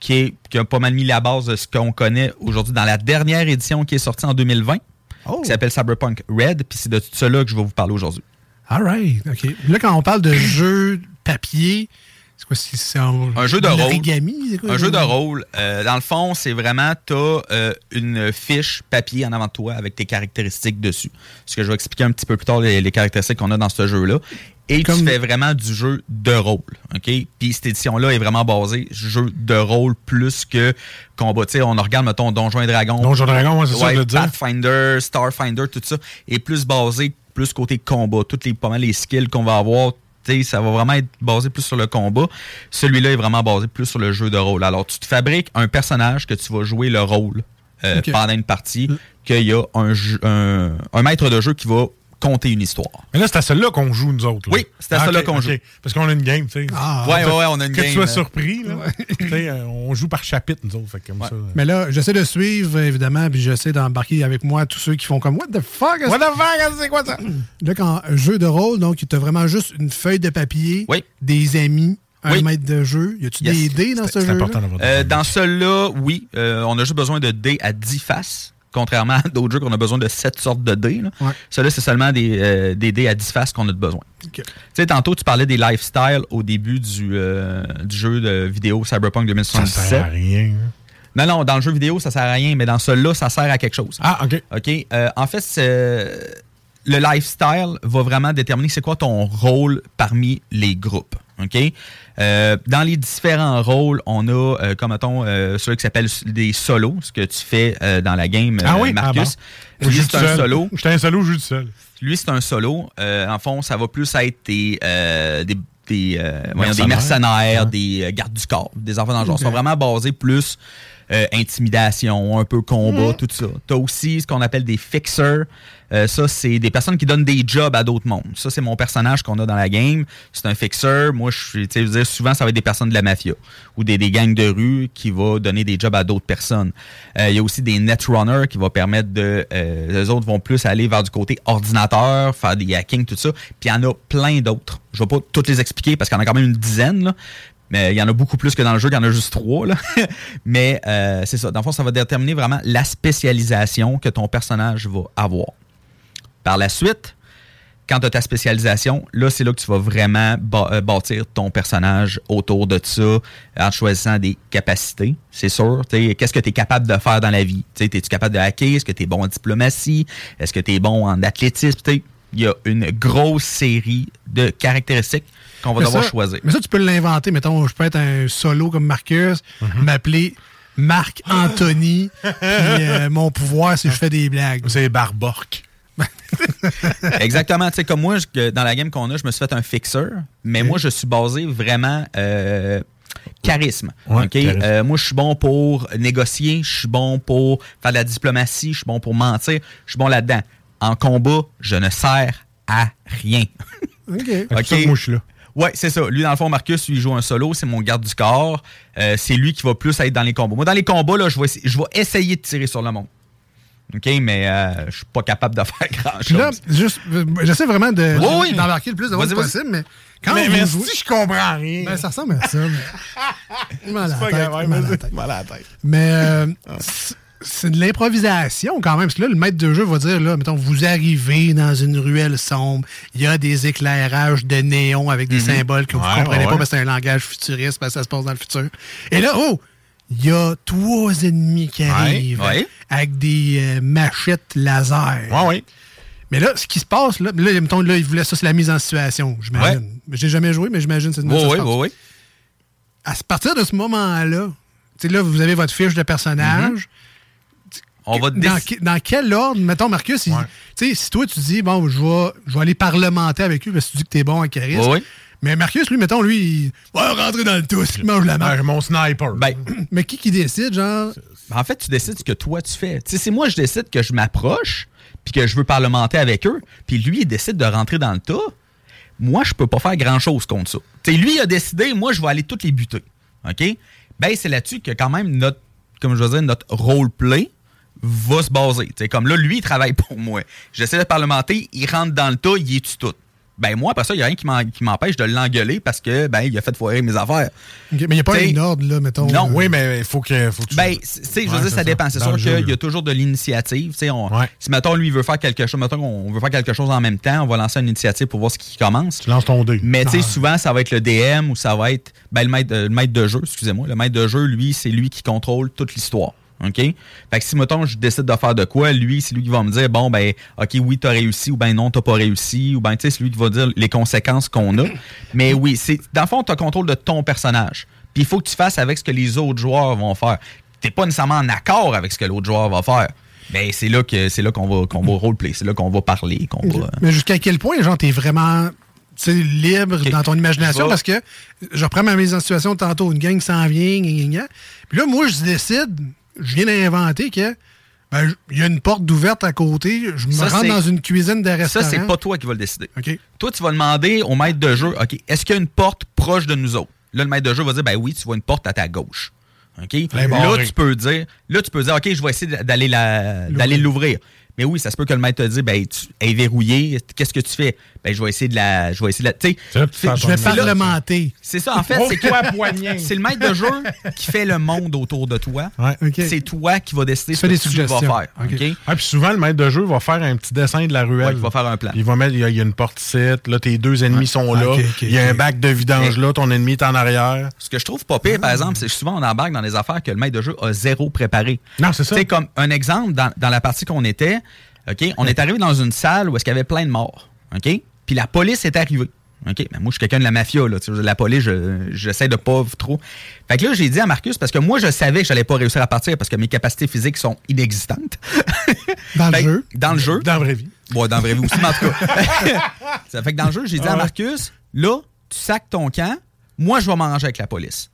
qui, est, qui a pas mal mis la base de ce qu'on connaît aujourd'hui dans la dernière édition qui est sortie en 2020, Oh. qui s'appelle Cyberpunk Red. Puis c'est de tout cela que je vais vous parler aujourd'hui. All right. OK. Là, quand on parle de jeu papier, c'est quoi? C'est c'est un, Un jeu de rôle. quoi? Un jeu de rôle. euh, dans le fond, c'est vraiment, tu as une fiche papier en avant de toi avec tes caractéristiques dessus. Ce que je vais expliquer un petit peu plus tard, les, les caractéristiques qu'on a dans ce jeu-là. Et tu fais vraiment du jeu de rôle. OK? Puis cette édition-là est vraiment basée jeu de rôle plus que combat. Tu sais, on regarde, mettons, Donjons et Dragons. Donjons et Dragons, ouais, c'est ça que je veux dire. Pathfinder, Starfinder, tout ça, est plus basé plus côté combat. Toutes les, pas mal les skills qu'on va avoir, tu sais, ça va vraiment être basé plus sur le combat. Celui-là est vraiment basé plus sur le jeu de rôle. Alors, tu te fabriques un personnage que tu vas jouer le rôle euh, pendant une partie, qu'il y a un, un maître de jeu qui va compter une histoire. Mais là, c'est à celle-là qu'on joue, nous autres. là. Oui, c'est à Ah, celle-là qu'on joue. Parce qu'on a une game, tu sais. Ah, Ouais, ouais, ouais, on a une que game, tu sois euh. surpris, là. Euh, on joue par chapitre, nous autres. Fait que comme ça. Mais là, j'essaie de suivre, évidemment, puis j'essaie d'embarquer avec moi tous ceux qui font comme What the fuck? What the fuck, c'est quoi ça? Là, quand jeu de rôle, donc, tu as vraiment juste une feuille de papier, Oui. des amis, un Oui. maître de jeu. Y a-tu Yes. des dés dans ce jeu? Euh, dans celui-là, oui. euh, on a juste besoin de dés à 10 faces. Contrairement à d'autres jeux qu'on a besoin de 7 sortes de dés. là. Ouais. Celui-là, c'est seulement des, euh, des dés à 10 faces qu'on a besoin. Tu sais, tantôt, tu parlais des lifestyles au début du, euh, du jeu de vidéo Cyberpunk 2077. Ça sert à rien. Non, non, dans le jeu vidéo, ça sert à rien, mais dans celui-là, ça sert à quelque chose. Ah, OK. OK. euh, en fait, le lifestyle va vraiment déterminer c'est quoi ton rôle parmi les groupes. OK? Euh, dans les différents rôles, on a, euh, comme mettons, euh, ceux qui s'appellent des solos, ce que tu fais euh, dans la game, Ah euh, oui? Marcus. Ah bon. Je Lui, c'est un seul. solo. J'étais un solo, je joue seul. Lui, c'est un solo. Euh, en fond, ça va plus être des, euh, des, des, euh, voyons, des Mercenaires. mercenaires, des euh, gardes du corps, des enfants dans le genre. Ils sont vraiment basés plus euh, intimidation, un peu combat, tout ça. Tu as aussi ce qu'on appelle des fixers. Euh, ça, c'est des personnes qui donnent des jobs à d'autres mondes. Ça, c'est mon personnage qu'on a dans la game. C'est un fixer. Moi, je suis, tu sais, souvent, ça va être des personnes de la mafia ou des, des gangs de rue qui vont donner des jobs à d'autres personnes. Euh, Il y a aussi des netrunners qui vont permettre de... Euh, les autres vont plus aller vers du côté ordinateur, faire des hacking, tout ça. Puis il y en a plein d'autres. Je vais pas toutes les expliquer parce qu'il y en a quand même une dizaine, là. Mais il y en a beaucoup plus que dans le jeu, il y en a juste trois. Mais euh, c'est ça. Dans le fond, ça va déterminer vraiment la spécialisation que ton personnage va avoir. Par la suite, quand tu as ta spécialisation, là, c'est là que tu vas vraiment euh, bâtir ton personnage autour de ça en choisissant des capacités, c'est sûr. Qu'est-ce que tu es capable de faire dans la vie? Es-tu capable de hacker? Est-ce que tu es bon en diplomatie? Est-ce que tu es bon en athlétisme? Il y a une grosse série de caractéristiques qu'on va Mais devoir ça- choisir. Mais ça, tu peux l'inventer. Mettons, je peux être un solo comme Marcus, Mhm. m'appeler Marc Anthony, puis euh, mon pouvoir, c'est que je fais des blagues. C'est Barbork. Exactement. Tu sais, comme moi, je- dans la game qu'on a, je me suis fait un fixeur, mais moi, je suis basé vraiment euh, charisme. Ouais, OK? charisme. Euh, moi, je suis bon pour négocier, je suis bon pour faire de la diplomatie, je suis bon pour mentir, je suis bon là-dedans. En combat, je ne sers à rien. OK. OK. ça que moi, je suis là. Ouais, c'est ça. Lui, dans le fond, Marcus, lui, il joue un solo, c'est mon garde du corps. Euh, c'est lui qui va plus être dans les combats. Moi, dans les combats, là, je vais, essa- je vais essayer de tirer sur le monde. OK, mais euh, je suis pas capable de faire grand-chose. juste, euh, j'essaie vraiment de, Oui, oui. d'embarquer le plus de monde Vas-y, vas-y. possible, mais quand mais, mais jouez- si je comprends rien. Ben, ça ressemble à ça, mais... Mal à la tête, la tête. Mal à la tête. Mais euh, c'est- de l'improvisation quand même. Parce que là, le maître de jeu va dire, là, mettons, vous arrivez dans une ruelle sombre, il y a des éclairages de néon avec des Mhm. symboles que vous Ouais, comprenez ouais, pas parce que c'est un langage futuriste, parce que ça se passe dans le futur. Et là, oh! Il y a trois ennemis qui arrivent ouais. avec des euh, machettes laser. Ouais, ouais. Mais là, ce qui se passe, là, là, mettons, là, il voulait ça, c'est la mise en situation, j'imagine. J'ai jamais joué, mais j'imagine que c'est de même Oui, oui, oui. À partir de ce moment-là, tu sais, là, vous avez votre fiche de personnage. On va Dans, dans quel ordre, mettons, Marcus, il- si toi, tu dis, bon, je vais, je vais aller parlementer avec lui parce que tu dis que t'es bon en charisme. Mais Marcus, lui, mettons, lui, il va rentrer dans le tous, il mange la main. Ouais, mon sniper. Ben, Mais qui qui décide, genre, en fait, tu décides ce que toi, tu fais. Tu sais, c'est moi, je décide que je m'approche, puis que je veux parlementer avec eux, puis lui, il décide de rentrer dans le tas. Moi, je peux pas faire grand-chose contre ça. Tu sais, lui, il a décidé, moi, je vais aller toutes les buter. OK? Ben, c'est là-dessus que quand même notre, comme je veux dire, notre roleplay va se baser. Comme là, lui, il travaille pour moi. J'essaie de parlementer, il rentre dans le tas, il est tout? Ben, moi, après ça, il n'y a rien qui m'empêche de l'engueuler parce que, ben, il a fait foirer mes affaires. mais il n'y a pas T'sais, un ordre, là, mettons. Non. euh, Oui, mais il faut que, faut que tu... Ben, c- tu sais, je veux dire, ça dépend. C'est sûr qu'il y a toujours de l'initiative. On- Ouais. Si, mettons, lui, il veut faire quelque chose, mettons qu'on veut faire quelque chose en même temps, on va lancer une initiative pour voir ce qui commence. Tu lances ton dé. Mais, tu sais, Ah. souvent, ça va être le DM ou ça va être ben, le, maître, le maître de jeu, excusez-moi. Le maître de jeu, lui, c'est lui qui contrôle toute l'histoire. OK? Fait que si, mettons, je décide de faire de quoi, lui, c'est lui qui va me dire, bon, ben, OK, oui, t'as réussi, ou ben non, t'as pas réussi, ou ben, tu sais, c'est lui qui va dire les conséquences qu'on a. Mais oui, c'est, dans le fond, t'as contrôle de ton personnage. Puis il faut que tu fasses avec ce que les autres joueurs vont faire. T'es pas nécessairement en accord avec ce que l'autre joueur va faire. Ben, c'est là que, c'est là qu'on va, qu'on va roleplay, c'est là qu'on va parler, qu'on va. Mais jusqu'à quel point, genre, t'es vraiment libre dans ton imagination? Parce que je reprends ma mise en situation tantôt, une gang s'en vient, gna, gna, gna. Puis là, moi, je décide, je viens d'inventer que ben, il y a une porte d'ouverte à côté, je me Ça, rentre c'est- dans une cuisine de Ça, restaurant. c'est pas toi qui vas le décider. Toi, tu vas demander au maître de jeu, OK, est-ce qu'il y a une porte proche de nous autres? Là, le maître de jeu va dire, ben oui, tu vois une porte à ta gauche. OK? Là, tu peux dire, là, tu peux dire, OK, je vais essayer d'aller l'ouvrir. Mais oui, ça se peut que le maître te dise, ben, tu elle est verrouillée, qu'est-ce que tu fais? Ben, je vais essayer de la. Je vais essayer de la. Tu sais, fais- Je vais c'est parlementer. c'est ça, en fait, c'est poignée. c'est le maître de jeu qui fait le monde autour de toi. C'est toi qui vas décider ce que des tu vas faire. OK. OK? Ah, puis souvent, le maître de jeu va faire un petit dessin de la ruelle. Ouais, il va faire un plan. Il va mettre, il y a, une porte ici, là, tes deux ennemis sont là. Il y a un bac de vidange là, ton ennemi est en arrière. Ce que je trouve pas pire, par exemple, c'est que souvent on embarque dans des affaires que le maître de jeu a zéro préparé. Non, c'est ça. Tu sais, comme un exemple, dans, dans la partie qu'on était, OK, on est arrivé dans une salle où est-ce qu'il y avait plein de morts. OK? Puis la police est arrivée. OK? Mais moi, je suis quelqu'un de la mafia, là. Tu sais, La police, je- j'essaie de pas trop. Fait que là, j'ai dit à Marcus, parce que moi, je savais que j'allais pas réussir à partir parce que mes capacités physiques sont inexistantes. Dans le Fait jeu. Dans le jeu. Dans la vraie vie. Bon, dans la vraie vie aussi, mais en tout cas. ça fait que dans le jeu, j'ai dit Ah à ouais. Marcus, là, tu sacs ton camp, moi, je vais m'arranger avec la police.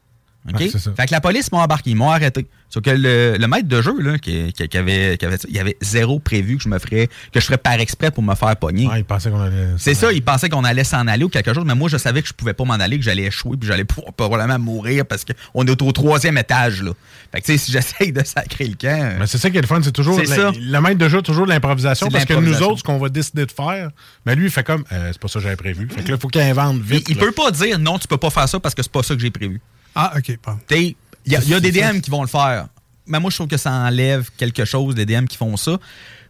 OK? Ouais, c'est ça. fait que la police m'a embarqué, ils m'ont arrêté. Sauf que le, le maître de jeu, là, qui, qui- qui avait, qui avait il y avait zéro prévu que je me ferais, que je ferais par exprès pour me faire pogner. Ouais, il pensait qu'on allait. C'est ça, il pensait qu'on allait s'en aller ou quelque chose, mais moi, je savais que je pouvais pas m'en aller, que j'allais échouer, puis j'allais probablement mourir parce qu'on est au troisième étage, là. Fait que, tu sais, si j'essaye de sacrer le camp. euh, Mais c'est ça qui est le fun, c'est toujours. C'est la- ça. Le maître de jeu toujours de l'improvisation parce que nous autres, ce qu'on va décider de faire, mais lui, il fait comme. euh, c'est pas ça que j'avais prévu. Fait que là, il faut qu'il invente il, vite. il là. peut pas dire non, tu peux pas faire ça parce que c'est pas ça que j'ai prévu. Ah, OK. T'sais, Il y a, il y a des. DM qui vont le faire. Mais moi, je trouve que ça enlève quelque chose des DM qui font ça.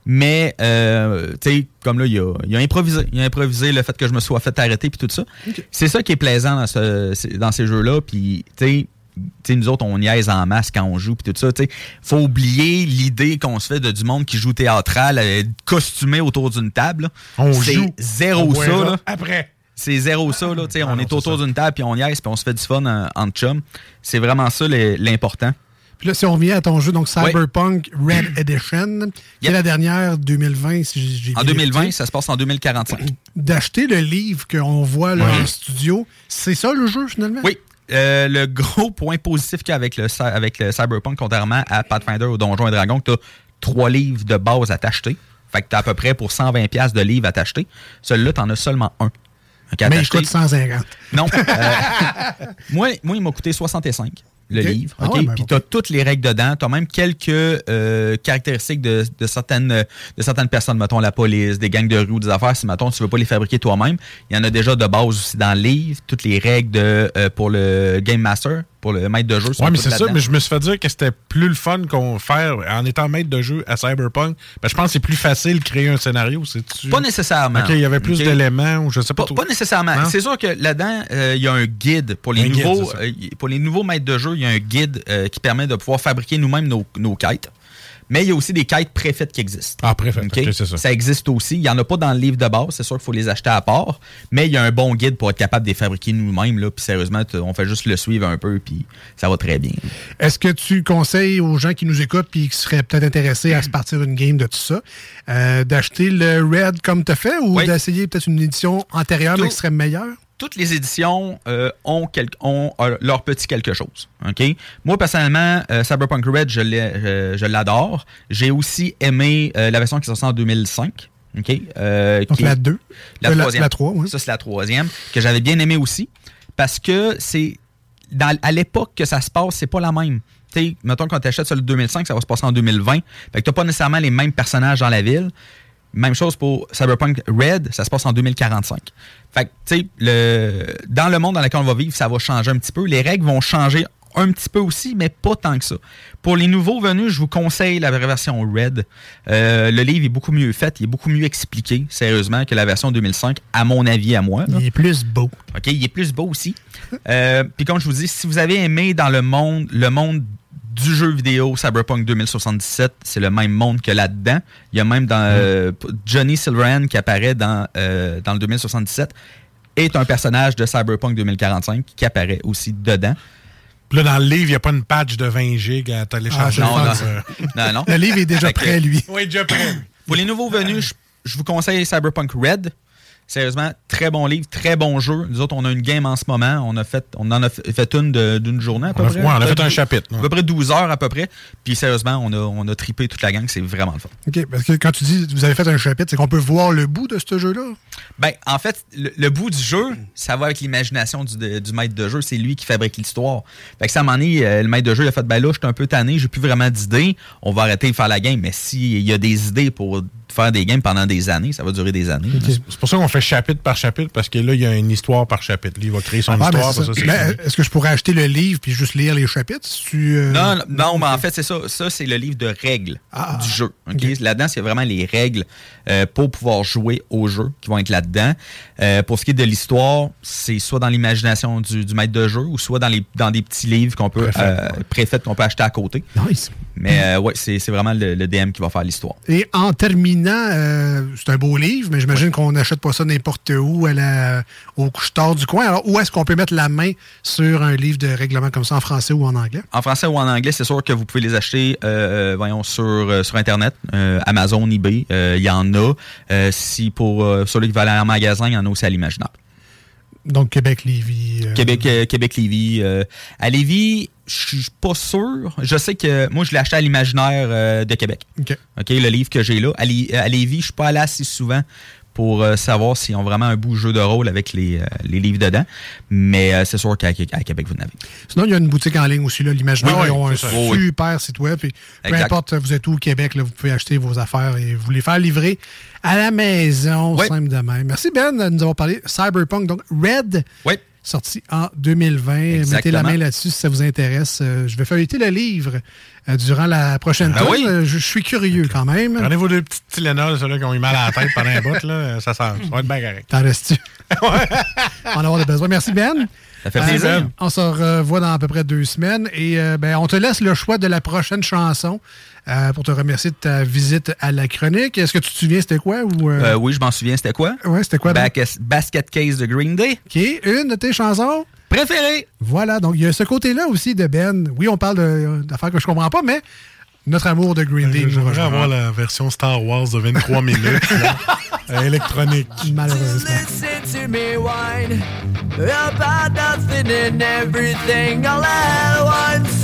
Mais, euh, tu sais, comme là, il a, il a improvisé. Il a improvisé le fait que je me sois fait arrêter puis tout ça. C'est ça qui est plaisant dans, ce- dans ces jeux-là. Puis, tu sais, nous autres, on niaise en masse quand on joue, puis tout ça. tu sais. faut oublier l'idée qu'on se fait de du monde qui joue théâtral, euh, costumé autour d'une table. là. On C'est joue. zéro On ça. là. après. C'est zéro ça. Là, tu sais, on est autour d'une table, puis on niaise, puis on se fait du fun en, en chum. C'est vraiment ça l'important. Puis là, si on revient à ton jeu, donc Cyberpunk Red Edition, qui est la dernière 2020, si j'ai- En vérifié, 2020, ça se passe en 2045. D'acheter le livre qu'on voit là, Oui. en studio, c'est ça le jeu finalement? Oui. Euh, le gros point positif qu'il y a avec le, avec le Cyberpunk, contrairement à Pathfinder ou Donjons et Dragons, que tu as trois livres de base à t'acheter. Fait que tu as à peu près pour 120$ piastres de livres à t'acheter. Celui-là, tu en as seulement un. Mais il coûte 150. Non. Euh, moi, moi, il m'a coûté 65 le livre. Ah OK? ouais, ben, Puis tu as toutes les règles dedans. Tu as même quelques euh, caractéristiques de, de certaines, de certaines personnes, mettons la police, des gangs de rue ou des affaires. Si, mettons, tu veux pas les fabriquer toi-même, il y en a déjà de base aussi dans le livre. Toutes les règles de, euh, pour le Game Master, pour le maître de jeu. Ouais, mais c'est ça, mais je me suis fait dire que c'était plus le fun qu'on faire en étant maître de jeu à Cyberpunk. Ben, je pense que c'est plus facile de créer un scénario, c'est Pas nécessairement. OK, il y avait plus d'éléments ou je sais pas Pas, pas nécessairement. C'est sûr que là-dedans, euh, il y a un guide pour les Un nouveaux euh, pour les nouveaux maîtres de jeu. Il y a un guide euh, qui permet de pouvoir fabriquer nous-mêmes nos, nos quêtes. Mais il y a aussi des quêtes préfaites qui existent. Ah, préfaites, c'est ça. existe aussi. Il n'y en a pas dans le livre de base. C'est sûr qu'il faut les acheter à part. Mais il y a un bon guide pour être capable de les fabriquer nous-mêmes. là. Puis sérieusement, on fait juste le suivre un peu. Puis ça va très bien. Est-ce que tu conseilles aux gens qui nous écoutent et qui seraient peut-être intéressés à se partir une game de tout ça, euh, d'acheter le Red comme tu as fait ou d'essayer peut-être une édition antérieure mais qui serait meilleure? Toutes les éditions euh, ont, quel- ont euh, leur petit quelque chose. OK? Moi, personnellement, euh, Cyberpunk Red, je l'adore. J'ai aussi aimé euh, la version qui est sortie en 2005. OK? Donc qui la 2. La la- oui. Ça, c'est la troisième, que j'avais bien aimé aussi. Parce que c'est. dans- à l'époque que ça se passe, c'est pas la même. Tu sais, mettons, quand tu achètes celui de 2005, ça va se passer en 2020. Fait que tu pas nécessairement les mêmes personnages dans la ville. Même chose pour Cyberpunk Red, ça se passe en 2045. Fait que, tu sais, le, dans le monde dans lequel on va vivre, ça va changer un petit peu. Les règles vont changer un petit peu aussi, mais pas tant que ça. Pour les nouveaux venus, je vous conseille la version Red. Euh, le livre est beaucoup mieux fait, il est beaucoup mieux expliqué, sérieusement, que la version 2005, à mon avis, à moi. là. Il est plus beau. OK, il est plus beau aussi. Euh, Puis comme je vous dis, si vous avez aimé dans le monde, le monde du jeu vidéo Cyberpunk 2077, c'est le même monde que là-dedans. Il y a même dans euh, Johnny Silverhand qui apparaît dans, euh, dans le 2077 est un personnage de Cyberpunk 2045 qui apparaît aussi dedans. Puis là, dans le livre, il n'y a pas une patch de 20 gigs à télécharger. Ah, non, non. Non, non. Le livre est déjà prêt, lui. Oui, déjà prêt. Pour les nouveaux venus, je, je vous conseille Cyberpunk Red. Sérieusement, très bon livre, très bon jeu. Nous autres, on a une game en ce moment. On, a fait, on en a fait une d'une journée à peu On a- près. ouais, on a fait un chapitre. À peu près 12 heures à peu près. Puis sérieusement, on a, on a trippé toute la gang. C'est vraiment le fun. OK, parce que quand tu dis vous avez fait un chapitre, c'est qu'on peut voir le bout de ce jeu-là? Ben, en fait, le, le bout du jeu, ça va avec l'imagination du, du maître de jeu. C'est lui qui fabrique l'histoire. Fait que ça, moment donné, euh, le maître de jeu, il a fait, ben là, je suis un peu tanné, j'ai plus vraiment d'idées. On va arrêter de faire la game. Mais s'il y a des idées pour faire des games pendant des années, ça va durer des années. C'est pour ça qu'on fait chapitre par chapitre, parce que là, il y a une histoire par chapitre. Lui, il va créer son Ah, histoire. fini. Est-ce que je pourrais acheter le livre puis juste lire les chapitres? Si tu, euh, Non, non, non, mais en fait, c'est ça. Ça, c'est le livre de règles Ah. du jeu. ok? Là-dedans, c'est vraiment les règles euh, pour pouvoir jouer au jeu qui vont être là-dedans. Euh, pour ce qui est de l'histoire, c'est soit dans l'imagination du, du maître de jeu ou soit dans, les, dans des petits livres qu'on peut Préfet, euh, préfaits qu'on peut acheter à côté. Nice. Mais euh, ouais, c'est vraiment le, le DM qui va faire l'histoire. Et en terminant, euh, c'est un beau livre, mais j'imagine qu'on n'achète pas ça n'importe où à la, au couche-tard du coin. Alors, où est-ce qu'on peut mettre la main sur un livre de règlement comme ça en français ou en anglais? En français ou en anglais, c'est sûr que vous pouvez les acheter euh, euh, voyons, sur, euh, sur Internet, euh, Amazon, eBay. euh, Il y en a. Euh, si pour euh, celui qui va aller en magasin, il y en a aussi à l'imaginaire. Donc, Québec, Lévis. euh, Québec, euh, Québec Lévis. euh, à Lévis, je suis pas sûr. Je sais que moi, je l'ai acheté à l'imaginaire euh, de Québec. OK. OK, le livre que j'ai là. À, Lé- à Lévis, je suis pas allé assez souvent pour euh, savoir s'ils ont vraiment un bout jeu de rôle avec les, euh, les livres dedans. Mais euh, c'est sûr qu'à Québec, vous en avez. Sinon, il y a une boutique en ligne aussi, là, l'Imaginaire. Oui, oui, ils ont un ça. Oui, oui. super site web. Peu importe, vous êtes où au Québec, là, vous pouvez acheter vos affaires et vous les faire livrer à la maison, simple de même. Merci Ben de nous avoir parlé Cyberpunk, donc Red, sorti en 2020. Mettez la main là-dessus si ça vous intéresse. Euh, je vais feuilleter le livre euh, durant la prochaine Ben tour. oui. Euh, Je, je suis curieux quand même. Prenez vos deux petites Tylenol, ceux-là qui ont eu mal à la tête pendant un bout, là, ça, ça, ça va être bien correct. T'en restes-tu? On va en avoir besoin. Merci Ben. Ça fait Euh, plaisir. on se revoit dans à peu près deux semaines et euh, ben, on te laisse le choix de la prochaine chanson euh, pour te remercier de ta visite à la chronique. Est-ce que tu te souviens c'était quoi? Ou, euh, Euh, oui, je m'en souviens, c'était quoi? Ouais, c'était quoi? Basket Case de Green Day. OK, une de tes chansons? Préférée. Voilà, donc il y a ce côté-là aussi de Ben. Oui, on parle d'affaires que je comprends pas, mais notre amour de Green Day. J'aimerais avoir la version Star Wars de 23 minutes, là, électronique. Malheureusement. Listen to me whine about nothing and everything all at once.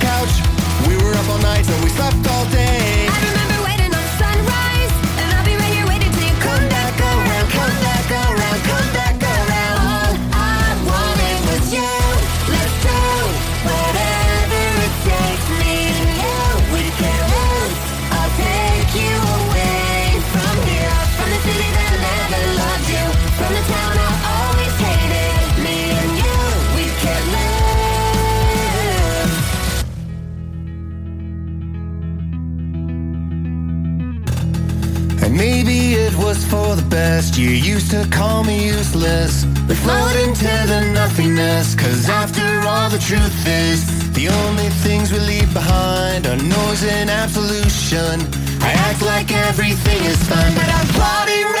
best. You used to call me useless. We float into the nothingness. Cause after all, the truth is, the only things we leave behind are noise and absolution. I act like everything is fine, but I'm revolution.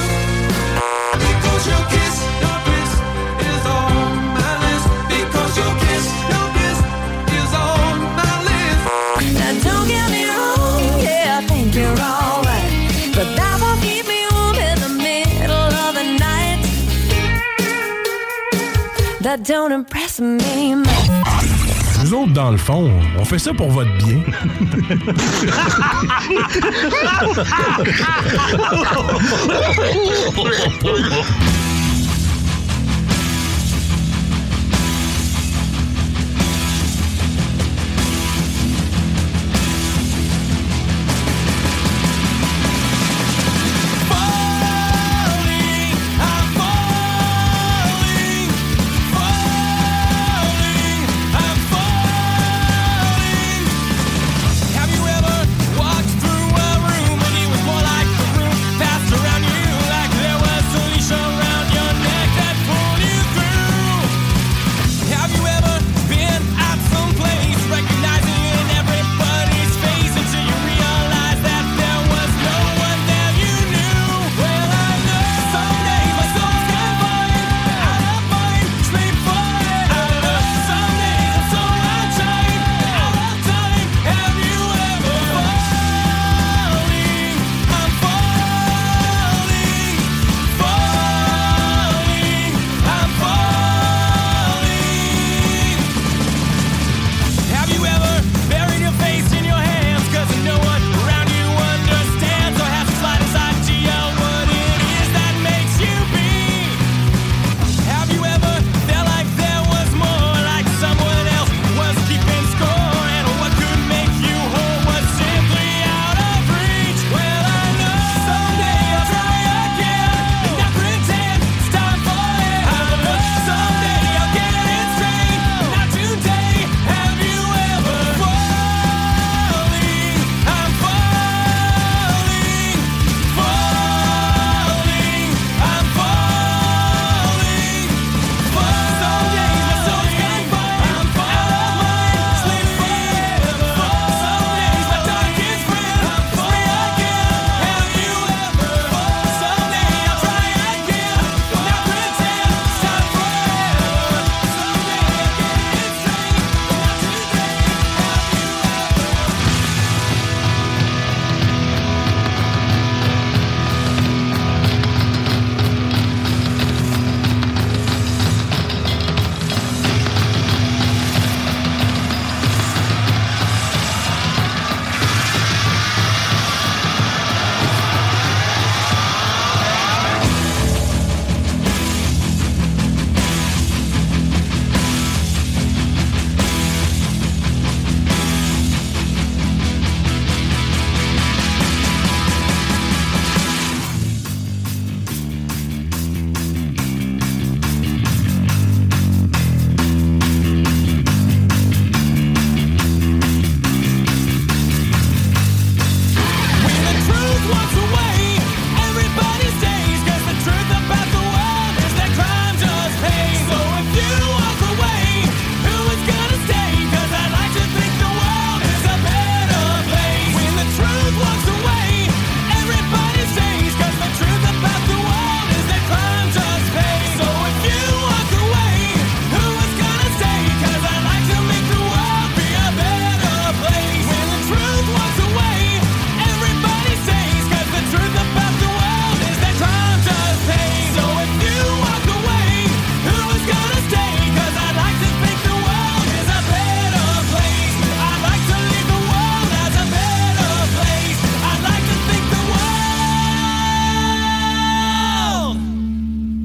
That don't impress me much. Nous autres, dans le fond, on fait ça pour votre bien.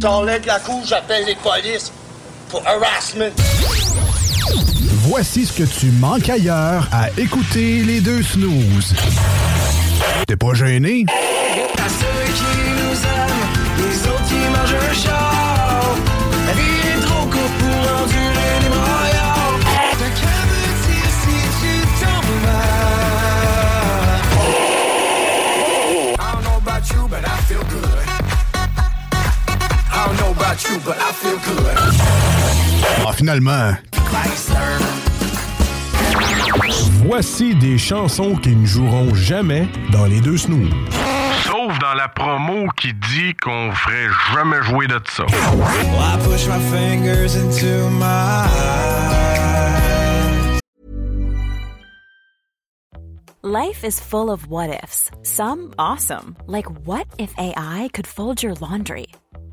t'enlèves la couche, j'appelle les polices pour harassment. Voici ce que tu manques ailleurs à écouter les deux snooze. T'es pas gêné? Finalement. Voici des chansons qui ne joueront jamais dans les deux snooze. Sauf dans la promo qui dit qu'on ferait jamais jouer de ça. Well, I push my fingers into my eyes? Life is full of what ifs. Some awesome, like what if AI could fold your laundry?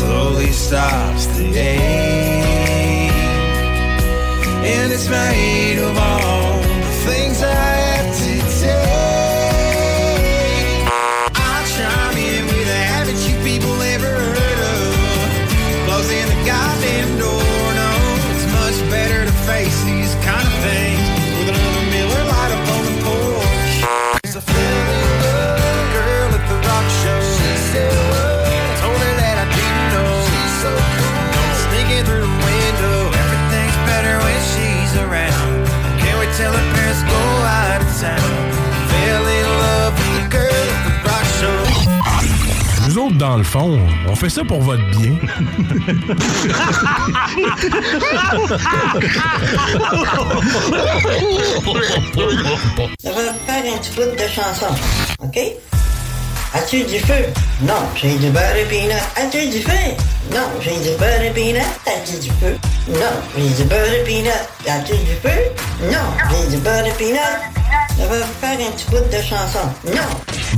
slowly stops the ache. And it's made of all Nous autres, dans le fond, on fait ça pour votre bien. Je vais faire un petit bout de chanson, OK? As-tu du feu? Non, j'ai du beurre et peanut. As-tu du feu? Non, j'ai du beurre et peanut. As-tu du feu? Non, j'ai du beurre et peanut. As-tu du feu? Non, j'ai du beurre et peanut. Je vais faire un petit bout de chanson. Non,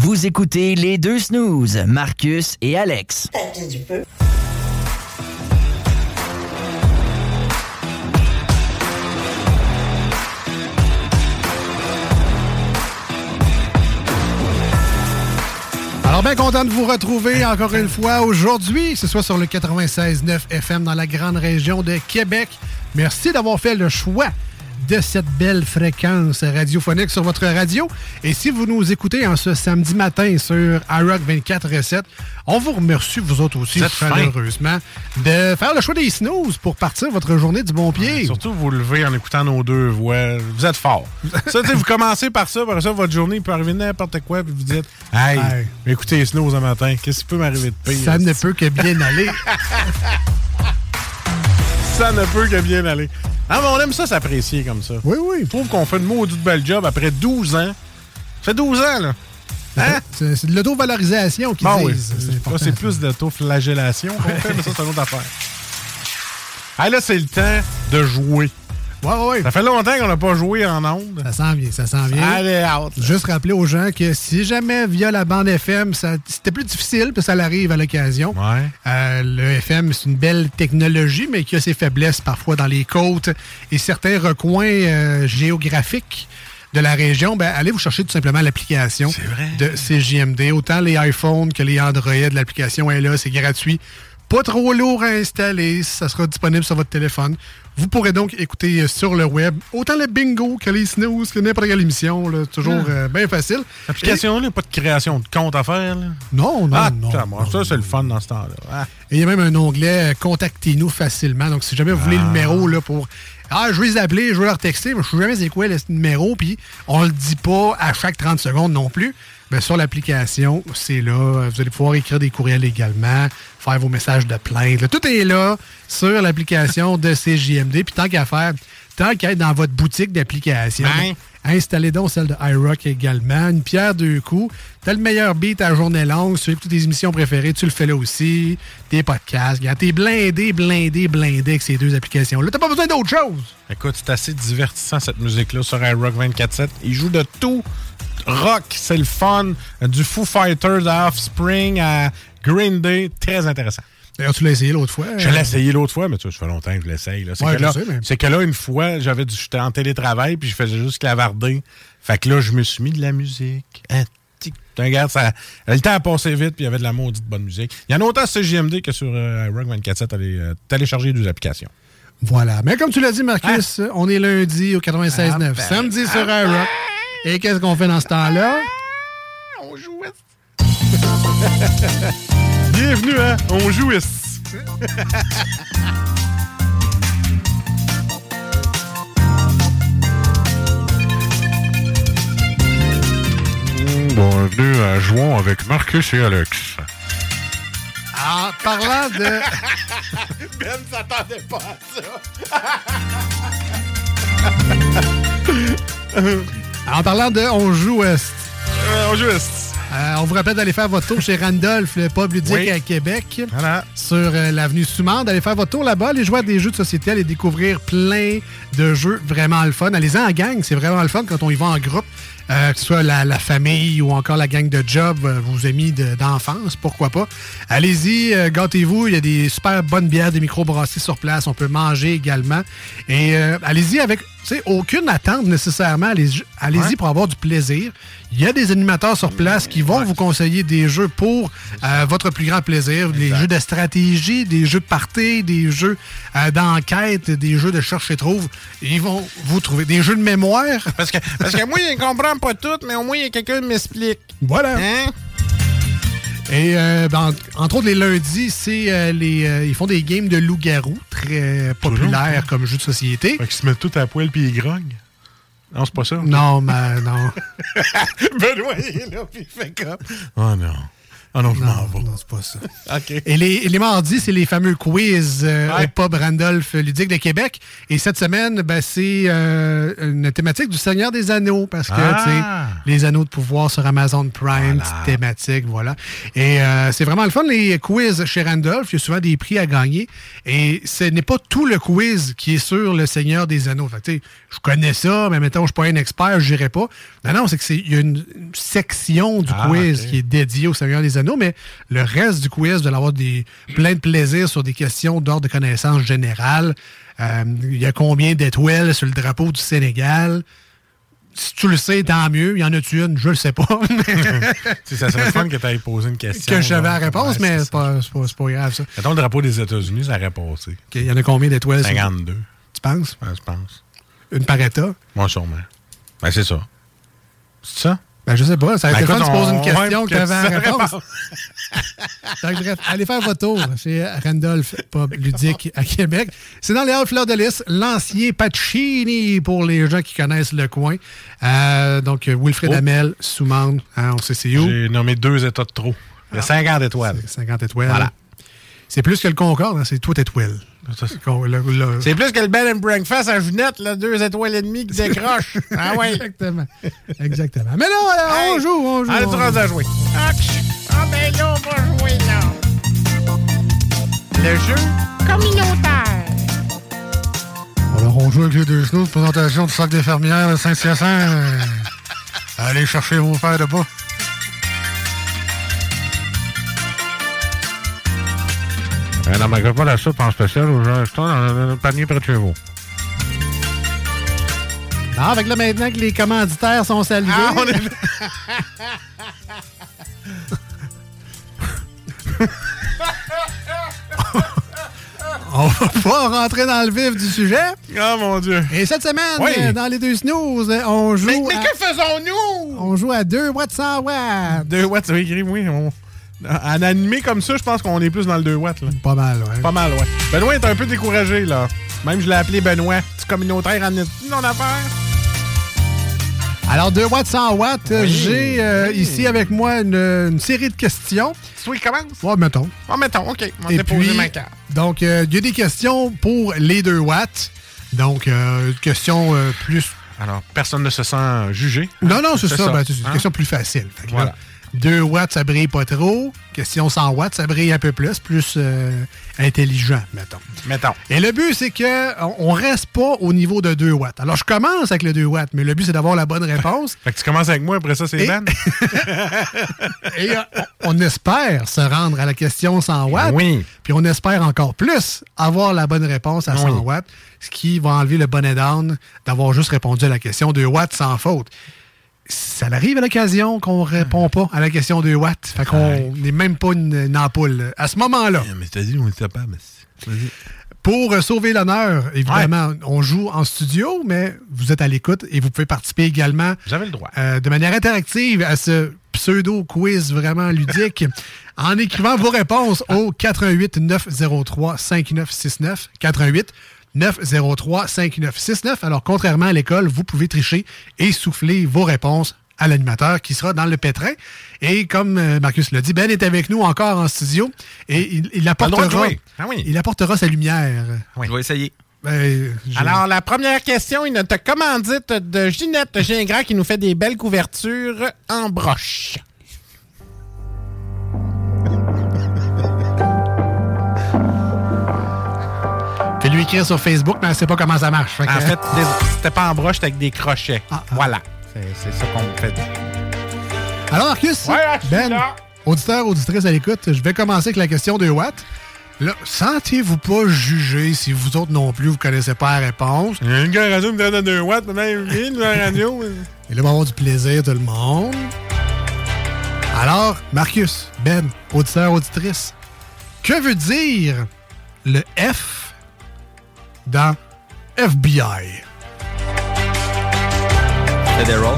Vous écoutez les deux snooze, Marcus et Alex. as-tu du feu? Bien content de vous retrouver encore une fois aujourd'hui, ce soit sur le 96.9 FM dans la grande région de Québec. Merci d'avoir fait le choix de cette belle fréquence radiophonique sur votre radio. Et si vous nous écoutez en ce samedi matin sur iRock 24.7, on vous remercie, vous autres aussi, Vous chaleureusement, de faire le choix des snooze pour partir votre journée du bon pied. Surtout vous levez en écoutant nos deux voix. Vous êtes fort. ça, vous commencez par ça, par ça, votre journée, peut arriver n'importe quoi, puis vous dites Hey, Hey. écoutez Snow un matin, qu'est-ce qui peut m'arriver de pire? Ça ne peut que bien aller. ça ne peut que bien aller. Ah, mais on aime ça s'apprécier comme ça. Oui, oui. Je trouve qu'on fait de maudite belle job après 12 ans. Ça fait 12 ans, là. Hein? C'est de l'auto-valorisation qu'ils Bon, oui. disent. Important, c'est plus d'autoflagellation qu'on fait, mais ça, c'est une autre affaire. Ah, là, c'est le temps de jouer. Ouais, ouais, ouais. Ça fait longtemps qu'on n'a pas joué en ondes. Ça s'en vient, ça s'en vient. Allez, out. Juste rappeler aux gens que si jamais via la bande FM, c'était plus difficile, puis ça l'arrive à l'occasion. Ouais. Euh, le FM, c'est une belle technologie, mais qui a ses faiblesses parfois dans les côtes et certains recoins euh, géographiques de la région. Ben, allez vous chercher tout simplement l'application de CJMD. Autant les iPhones que les Android, l'application est là, c'est gratuit pas trop lourd à installer. Ça sera disponible sur votre téléphone. Vous pourrez donc écouter euh, sur le web autant le bingo que les snooze, que n'importe quelle émission. là. Toujours Ah. euh, bien facile. L'application-là, pas de création de compte à faire. Là. Non, non, ah, non, moi, ça, c'est le fun dans ce temps-là. Ah. Et il y a même un onglet euh, Contactez-nous facilement. Donc, si jamais vous voulez le numéro là, pour. Ah, je vais les appeler, je vais leur texter, mais je ne sais jamais c'est quoi le numéro, puis on le dit pas à chaque 30 secondes non plus. Ben, sur l'application, c'est là. Vous allez pouvoir écrire des courriels également, faire vos messages de plainte. là. Tout est là sur l'application de CJMD. Puis tant qu'à faire, tant qu'à être dans votre boutique d'application, Ben. installez donc celle de iRock également. Une pierre deux coups. T'as le meilleur beat à journée longue. Si tu écoutes tes émissions préférées, tu le fais là aussi. Tes podcasts. T'es blindé, blindé, blindé avec ces deux applications-là. T'as pas besoin d'autre chose. Écoute, c'est assez divertissant cette musique-là sur iRock 24-7. Il joue de tout. Rock, c'est le fun. Du Foo Fighters à Offspring à Green Day. Très intéressant. D'ailleurs, tu l'as essayé l'autre fois. Je l'ai essayé l'autre fois, mais tu vois, ça fait longtemps que je l'essaye. C'est Ouais, que, mais- que là, une fois, j'avais du- j'étais en télétravail, puis je faisais juste clavarder. Fait que là, je me suis mis de la musique. Hein, tic. Regarde, ça, le temps a passé vite, puis il y avait de la maudite bonne musique. Il y en a autant sur CGMD que sur euh, Rock 24.7. Allez euh, télécharger deux applications. Voilà. Mais comme tu l'as dit, Marcus, on est lundi au 96.9. Ah, ben, samedi sur iRock. Et qu'est-ce qu'on fait dans ce temps-là? On joue Bienvenue, hein? On joue Bienvenue à Jouons avec Marcus et Alex. En parlant de. Ben s'attendait pas à ça. En parlant de On joue Ouest. on joue Ouest. Euh, on vous rappelle d'aller faire votre tour chez Randolph, le pub ludique Oui. à Québec. Sur euh, l'avenue Soumande. Allez faire votre tour là-bas, allez jouer à des jeux de société, allez découvrir plein de jeux vraiment le fun. Allez-en en gang, c'est vraiment le fun quand on y va en groupe. Euh, que ce soit la, la famille ou encore la gang de job, euh, vos amis de- d'enfance, pourquoi pas. Allez-y, euh, gâtez-vous. Il y a des super bonnes bières, des microbrasseries sur place. On peut manger également. Et euh, allez-y avec aucune attente nécessairement. Allez-y allez-y pour avoir du plaisir. Il y a des animateurs sur place qui vont vous conseiller des jeux pour euh, votre plus grand plaisir. Des jeux de stratégie, des jeux de party, des jeux euh, d'enquête, des jeux de cherche et trouve. Ils vont vous trouver des jeux de mémoire. Parce que, parce que moi, je ne comprends pas tout, mais au moins, il y a quelqu'un qui m'explique. Voilà. Hein? Et euh, ben, en- entre autres, les lundis, c'est euh, les, euh, ils font des games de loup-garou très populaires comme jeu de société. Fait qu'ils se mettent tout à poil puis ils grognent. Non, c'est pas ça? Non, mais non. Benoît, il est là, puis il fait comme... Oh non. Oh non, je m'en vais. Non, c'est pas ça. OK. Et les, les mardis, c'est les fameux quiz euh, Ouais. au pub Randolph Ludique de Québec. Et cette semaine, ben, c'est euh, une thématique du Seigneur des Anneaux, parce que Ah. Les anneaux de pouvoir sur Amazon Prime, petite thématique, voilà. Et euh, c'est vraiment le fun, les quiz chez Randolph. Il y a souvent des prix à gagner. Et ce n'est pas tout le quiz qui est sur le Seigneur des Anneaux. Fait que, tu sais, je connais ça, mais mettons, je suis pas un expert, je n'irai pas. Non, non, c'est que c'est il y a une section du Ah, quiz qui est dédiée au Seigneur des Anneaux, mais le reste du quiz, vous allez avoir des, plein de plaisir sur des questions d'ordre de connaissance générale. Euh, il y a combien d'étoiles sur le drapeau du Sénégal? Si tu le sais, tant mieux. Il y en a-tu une? Je le sais pas. Ça serait fun que tu ailles poser une question. que là. la réponse, Ouais, mais c'est pas, pas, pas grave, ça. Mettons le drapeau des États-Unis, ça aurait passé. Il y en a combien d'étoiles? sur- 52. Tu penses? Ouais, je pense. Une par État? Moi, sûrement. Ben, c'est ça. C'est ça? Ben, je sais pas. Ça a Ben, été fun, tu poses une question que tu avais la réponse. Allez faire votre tour chez Randolph Pub Ludique à Québec. C'est dans les Halles Fleurs de Lys, l'ancien Pacini pour les gens qui connaissent le coin. Euh, donc, Wilfred Oh. Amel, Soumande, hein, on sait c'est où. J'ai nommé deux états de trop. Il y a 50 étoiles. 50 étoiles. Voilà. C'est plus que le Concorde, hein, c'est tout étoile. C'est plus que le Bell and Breakfast à Junette, là, deux étoiles et demie qui décrochent. ah ouais. Exactement. Exactement. Mais là, là, on joue, on joue. Allez, on tu joue. rentres à jouer. Ah ben là, on va jouer là. Le jeu? Communautaire. Alors, on joue avec les deux genoux. Présentation du sac des fermières de Saint-Hyacinthe. Allez chercher vos fers de bas. Euh, non, mais pas la soupe en spécial gens acheteurs dans le panier près de chez vous. Non, avec là, maintenant que les commanditaires sont salués. Ah, on est- On va pouvoir rentrer dans le vif du sujet. Oh mon Dieu. Et cette semaine, Oui. euh, dans les deux snooze, on joue. Mais, mais à- que faisons-nous? On joue à 2 watts 100 watts. 2 watts, oui. On... En animé comme ça, je pense qu'on est plus dans le 2 watts. Là. Pas mal, ouais. Pas mal, ouais. Benoît est un peu découragé, là. Même je l'ai appelé Benoît. Petit communautaire en non affaire. Alors, 2 watts 100 watts, euh, j'ai euh, ici avec moi une, une série de questions. Qu'il commence? Ouais, mettons. Bon, mettons, OK. On va déposer ma carte. donc, euh, il y a des questions pour les 2 watts. Donc, euh, une question plus. Alors, personne ne se sent jugé. Non, non, c'est ça. ben, c'est une hein? question plus facile. Fait que là, Voilà. 2 watts, ça brille pas trop. Question 100 watts, ça brille un peu plus, plus euh, intelligent, mettons. Mettons. Et le but, c'est que on- reste pas au niveau de 2 watts. Alors, je commence avec le 2 watts, mais le but, c'est d'avoir la bonne réponse. Fait que tu commences avec moi, après ça, c'est Et- Ben. Et euh, on espère se rendre à la question 100 watts. Oui. Puis on espère encore plus avoir la bonne réponse à 100 Oui. watts, ce qui va enlever le bonnet d'âne d'avoir juste répondu à la question 2 watts sans faute. Ça arrive à l'occasion qu'on répond pas à la question 2 watts. Fait qu'on n'est même pas une, une ampoule à ce moment-là. Mais t'as dit, on était pas. Pour euh, sauver l'honneur, évidemment, on joue en studio, mais vous êtes à l'écoute et vous pouvez participer également J'avais le droit. euh, de manière interactive à ce pseudo-quiz vraiment ludique en écrivant vos réponses au 88 903 5969 88 903 5969. Alors, contrairement à l'école, vous pouvez tricher et souffler vos réponses à l'animateur qui sera dans le pétrin. Et comme euh, Marcus l'a dit, Ben est avec nous encore en studio et il, apportera. Ah oui. il apportera sa lumière. Je vais essayer. Ben, Alors, la première question, une te commandite de Ginette Gingras qui nous fait des belles couvertures en broche. Lui écrire sur Facebook, mais elle sait pas comment ça marche. Fait que- En fait, c'était pas en broche, c'était avec des crochets. Voilà. C'est ça qu'on fait. Alors, Marcus, Ouais, Ben, auditeur, auditrice à l'écoute, je vais commencer avec la question de Watt. Là, sentez-vous pas jugé si vous autres non plus, vous connaissez pas la réponse? Il y a une gueule radio qui me donne 2 watts, vient une radio. Et là, on va avoir du plaisir, tout le monde. Alors, Marcus, Ben, auditeur, auditrice, que veut dire le F dans FBI? Federal.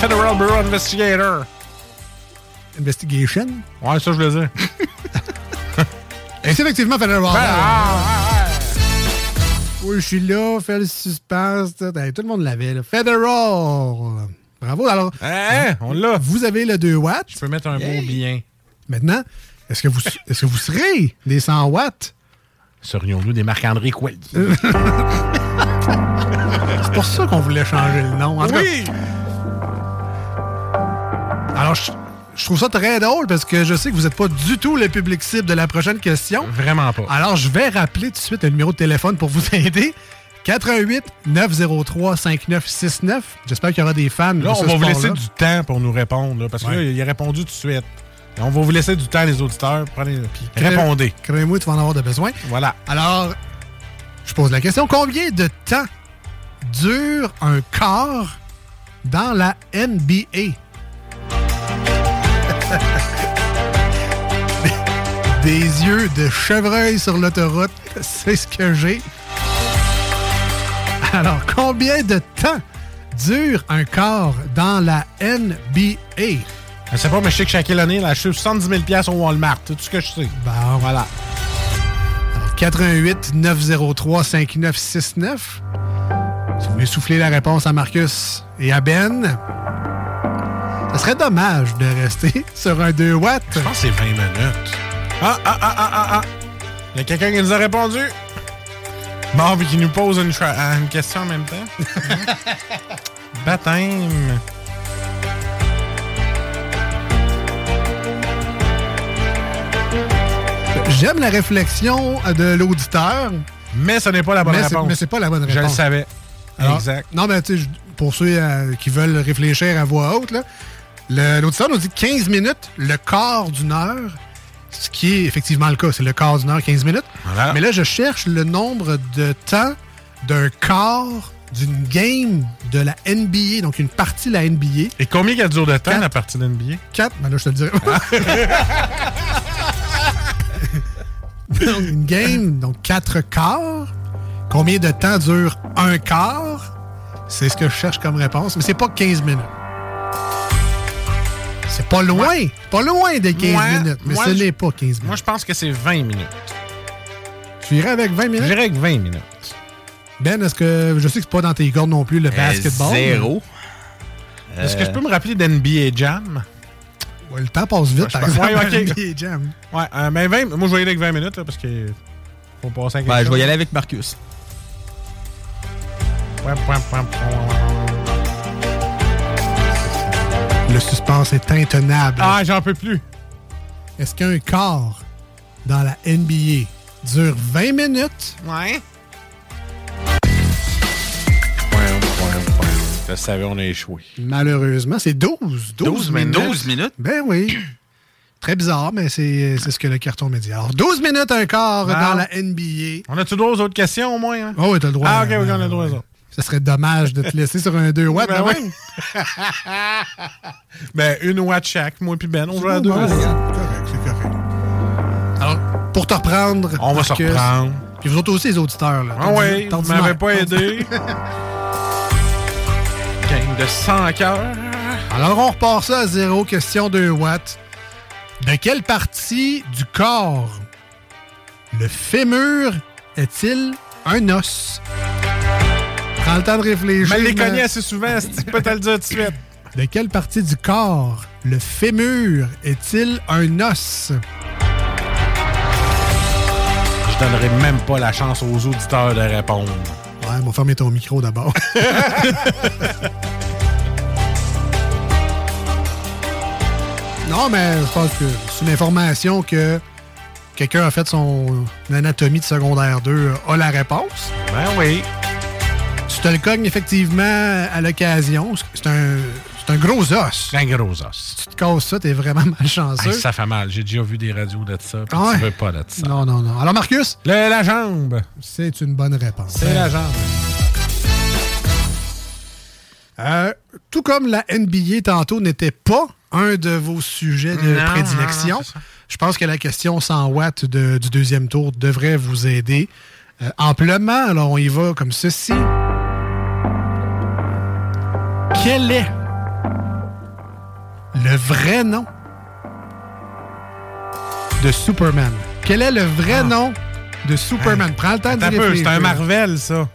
Federal Bureau Investigator. Investigation? Ouais, ça, je le dis. Et c'est effectivement Federal. Ben, ah, Oui, je suis là, fais le suspense. Tout, tout le monde l'avait. là. Federal. Bravo. Alors, Hein, on l'a. vous avez le 2 watts. Je peux mettre un beau bien. Maintenant, est-ce que vous, est-ce que vous serez des 100 watts? Serions-nous des Marc-André Quaid? C'est pour ça qu'on voulait changer le nom. En tout cas, Oui! alors, je, je trouve ça très drôle parce que je sais que vous n'êtes pas du tout le public cible de la prochaine question. Vraiment pas. Alors, je vais rappeler tout de suite un numéro de téléphone pour vous aider. 88 903 5969. J'espère qu'il y aura des fans. de on va vous laisser du temps pour nous répondre, là, parce que Ouais. là, il a répondu tout de suite. On va vous laisser du temps, les auditeurs. Prenez, puis répondez. Crée-moi, tu vas en avoir de besoin. Voilà. Alors, je pose la question. Combien de temps dure un quart dans la NBA? Des yeux de chevreuil sur l'autoroute, c'est ce que j'ai. Alors, combien de temps dure un quart dans la NBA? Je sais pas, mais je sais que Shaquille O'Neal a acheté 70 000 au Walmart. C'est tout ce que je sais. Bon, Voilà. 88 903 5969. Si vous voulez souffler la réponse à Marcus et à Ben, ça serait dommage de rester sur un 2 watts. Je pense que c'est 20 minutes. Ah, ah, ah, ah, ah, ah. Il y a quelqu'un qui nous a répondu. Bon, puis qui nous pose une, euh, une question en même temps. Baptême. J'aime la réflexion de l'auditeur. Mais ce n'est pas la bonne mais réponse. Mais c'est pas la bonne réponse. Je le savais. Alors, exact. Non, mais tu sais, pour ceux euh, qui veulent réfléchir à voix haute, l'auditeur nous dit 15 minutes, le quart d'une heure, ce qui est effectivement le cas, c'est le quart d'une heure, 15 minutes. Voilà. Mais là, je cherche le nombre de temps d'un quart d'une game de la NBA, donc une partie de la NBA. Et combien il dure de temps, la partie de NBA? 4, ben là, je te le dirai. une game, donc 4 quarts. Combien de temps dure un quart? C'est ce que je cherche comme réponse, mais c'est pas 15 minutes. C'est pas loin, pas loin des 15 Moi- minutes, mais ce n'est pas 15 minutes. Moi, je pense que c'est 20 minutes. Tu irais avec 20 minutes? J'irais avec 20 minutes. Ben, est-ce que je sais que c'est pas dans tes cordes non plus le basketball? zéro. Est-ce que je peux me rappeler d'NBA Jam? Ouais, le temps passe vite, par exemple. Ouais, ok. NBA Jam. Ouais, euh, mais 20, moi, je vais y aller avec 20 minutes, là, parce que faut passer à quelque Ben, je vais y aller avec Marcus. Ouais, ouais, ouais, ouais. Le suspense est intenable. Ah, j'en peux plus. Est-ce qu'un quart dans la NBA dure 20 minutes? Ouais, Je savais, on a échoué. Malheureusement, c'est 12. 12, 12 minutes. minutes. 12 minutes? Ben oui. Très bizarre, mais c'est c'est ce que le carton me dit. Alors, 12 minutes, un quart Bon. dans la NBA. On a-tu droit aux autres questions, au moins? Hein? Oh oui, t'as le droit. Ah, ok, Ben, ok, on a le droit aux autres. Ce serait dommage de te laisser sur un 2 watts. Ben ben oui. ouais. Ben, une watt chaque, moi puis Ben, on joue à deux. Bon, c'est correct, c'est correct. Alors, pour te reprendre. On va se reprendre. Puis vous autres aussi, les auditeurs. Là, Ah oui, vous m'avez pas aidé. Gang de 100 cœurs. Alors, on repart ça à zéro. Question 2 watts. De quelle partie du corps le fémur est-il un os? Prends le temps de réfléchir. Mais- cogné assez souvent, si tu peux te le dire tout de suite. De quelle partie du corps le fémur est-il un os? Je donnerai même pas la chance aux auditeurs de répondre. On va fermer ton micro d'abord. non, mais je pense que c'est une information que quelqu'un a fait son anatomie de secondaire 2 a la réponse. Ben oui. Tu te le cognes effectivement à l'occasion. C'est un, c'est un gros os. Un gros os. Tu te casses ça, t'es vraiment malchanceux. Hey, ça fait mal. J'ai déjà vu des radios de ça. puis Ah ouais? Tu veux pas de ça. Non, non, non. Alors, Marcus? la jambe. C'est une bonne réponse. C'est la jambe. Euh, tout comme la NBA tantôt n'était pas un de vos sujets de Non, prédilection, non, je pense que la question 100 watts de- du deuxième tour devrait vous aider euh, amplement. Alors, on y va comme ceci. Quel est le vrai nom de Superman? Quel est le vrai nom de Superman? Prends le temps Ah. Peu, réfléchir. C'est un Marvel, ça.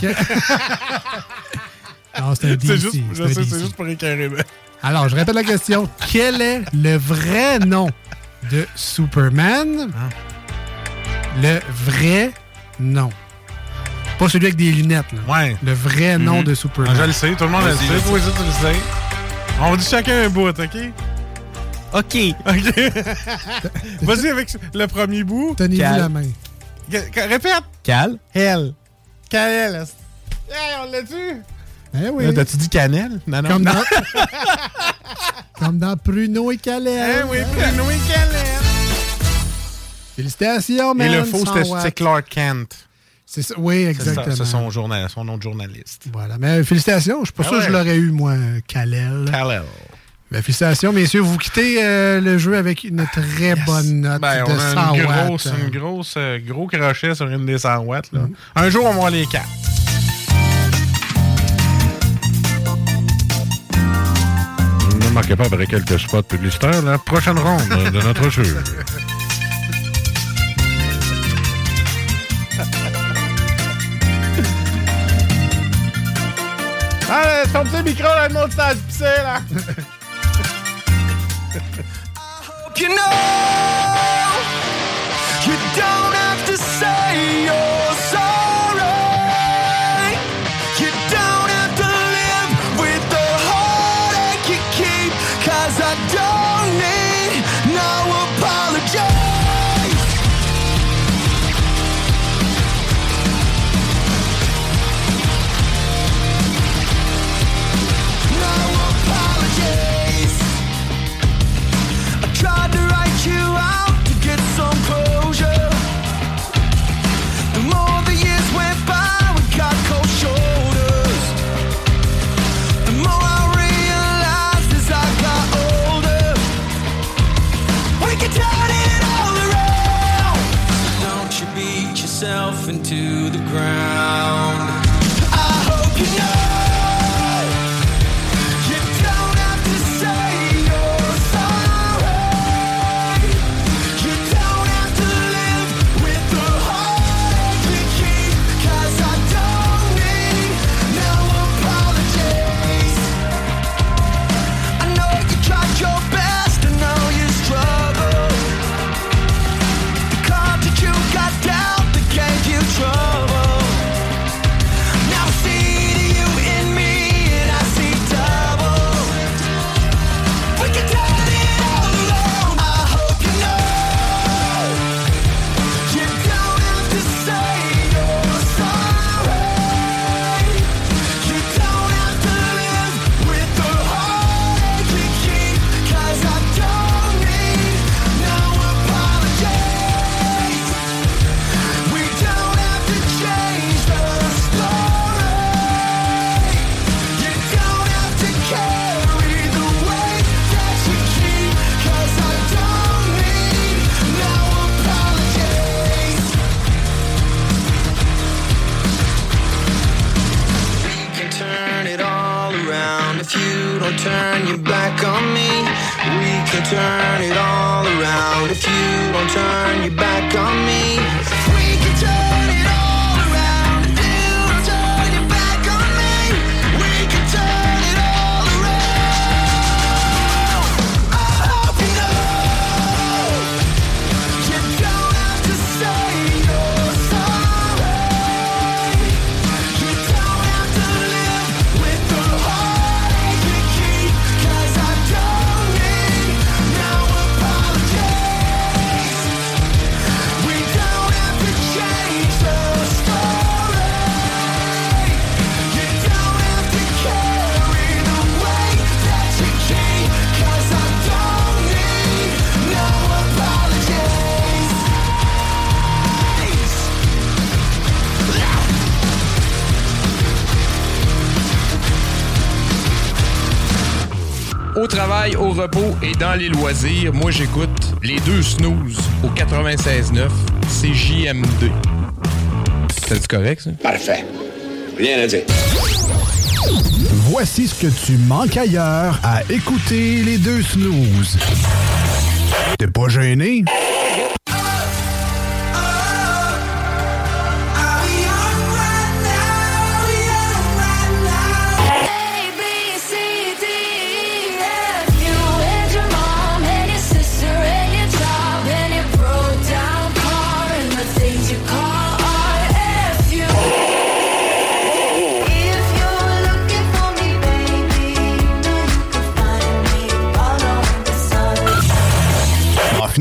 Non, c'est un DC. C'est juste, c'est juste pour éclairer. Alors, je répète la question. Quel est le vrai nom de Superman? Le vrai nom. Pas celui avec des lunettes, là. Ouais. Le vrai nom Mhm. de Superman. Ah, je le sais, tout le monde le sait. Toi aussi, tu le sais. On dit chacun un bout, OK? OK. OK. Vas-y avec le premier bout. Tenez-vous la main. Répète. Cal. Hell. Cannelle. Hey, on l'a tu Eh oui. T'as-tu dit cannelle? Non, non. Comme non. dans, comme dans Pruno et Calais. Eh oui, Bruno et cannelle. Félicitations, Et man. le faux, 100 c'était watts. c'était Clark Kent. C'est ça. Oui, exactement. C'est son, journal, son nom de journaliste. Voilà. Mais félicitations. Je suis pas Ah sûr que je l'aurais eu, moi, Kalel. Kal-El. Ben, félicitations, messieurs. Vous quittez euh, le jeu avec une très bonne note Ben, de on 100 a watts. grosse, une grosse, euh, gros crochet sur une des 100 watts. Là. Un jour, on va voir les quatre. Ne manquez pas après quelques spots publicitaires la prochaine ronde de notre jeu. Allez, ton petit micro, là, s'est pissé, là. dans les loisirs, moi j'écoute les deux snooze au 96.9 CJMD. C'est correct ça? Parfait. Rien à dire. Voici ce que tu manques ailleurs à écouter les deux snooze. T'es pas gêné?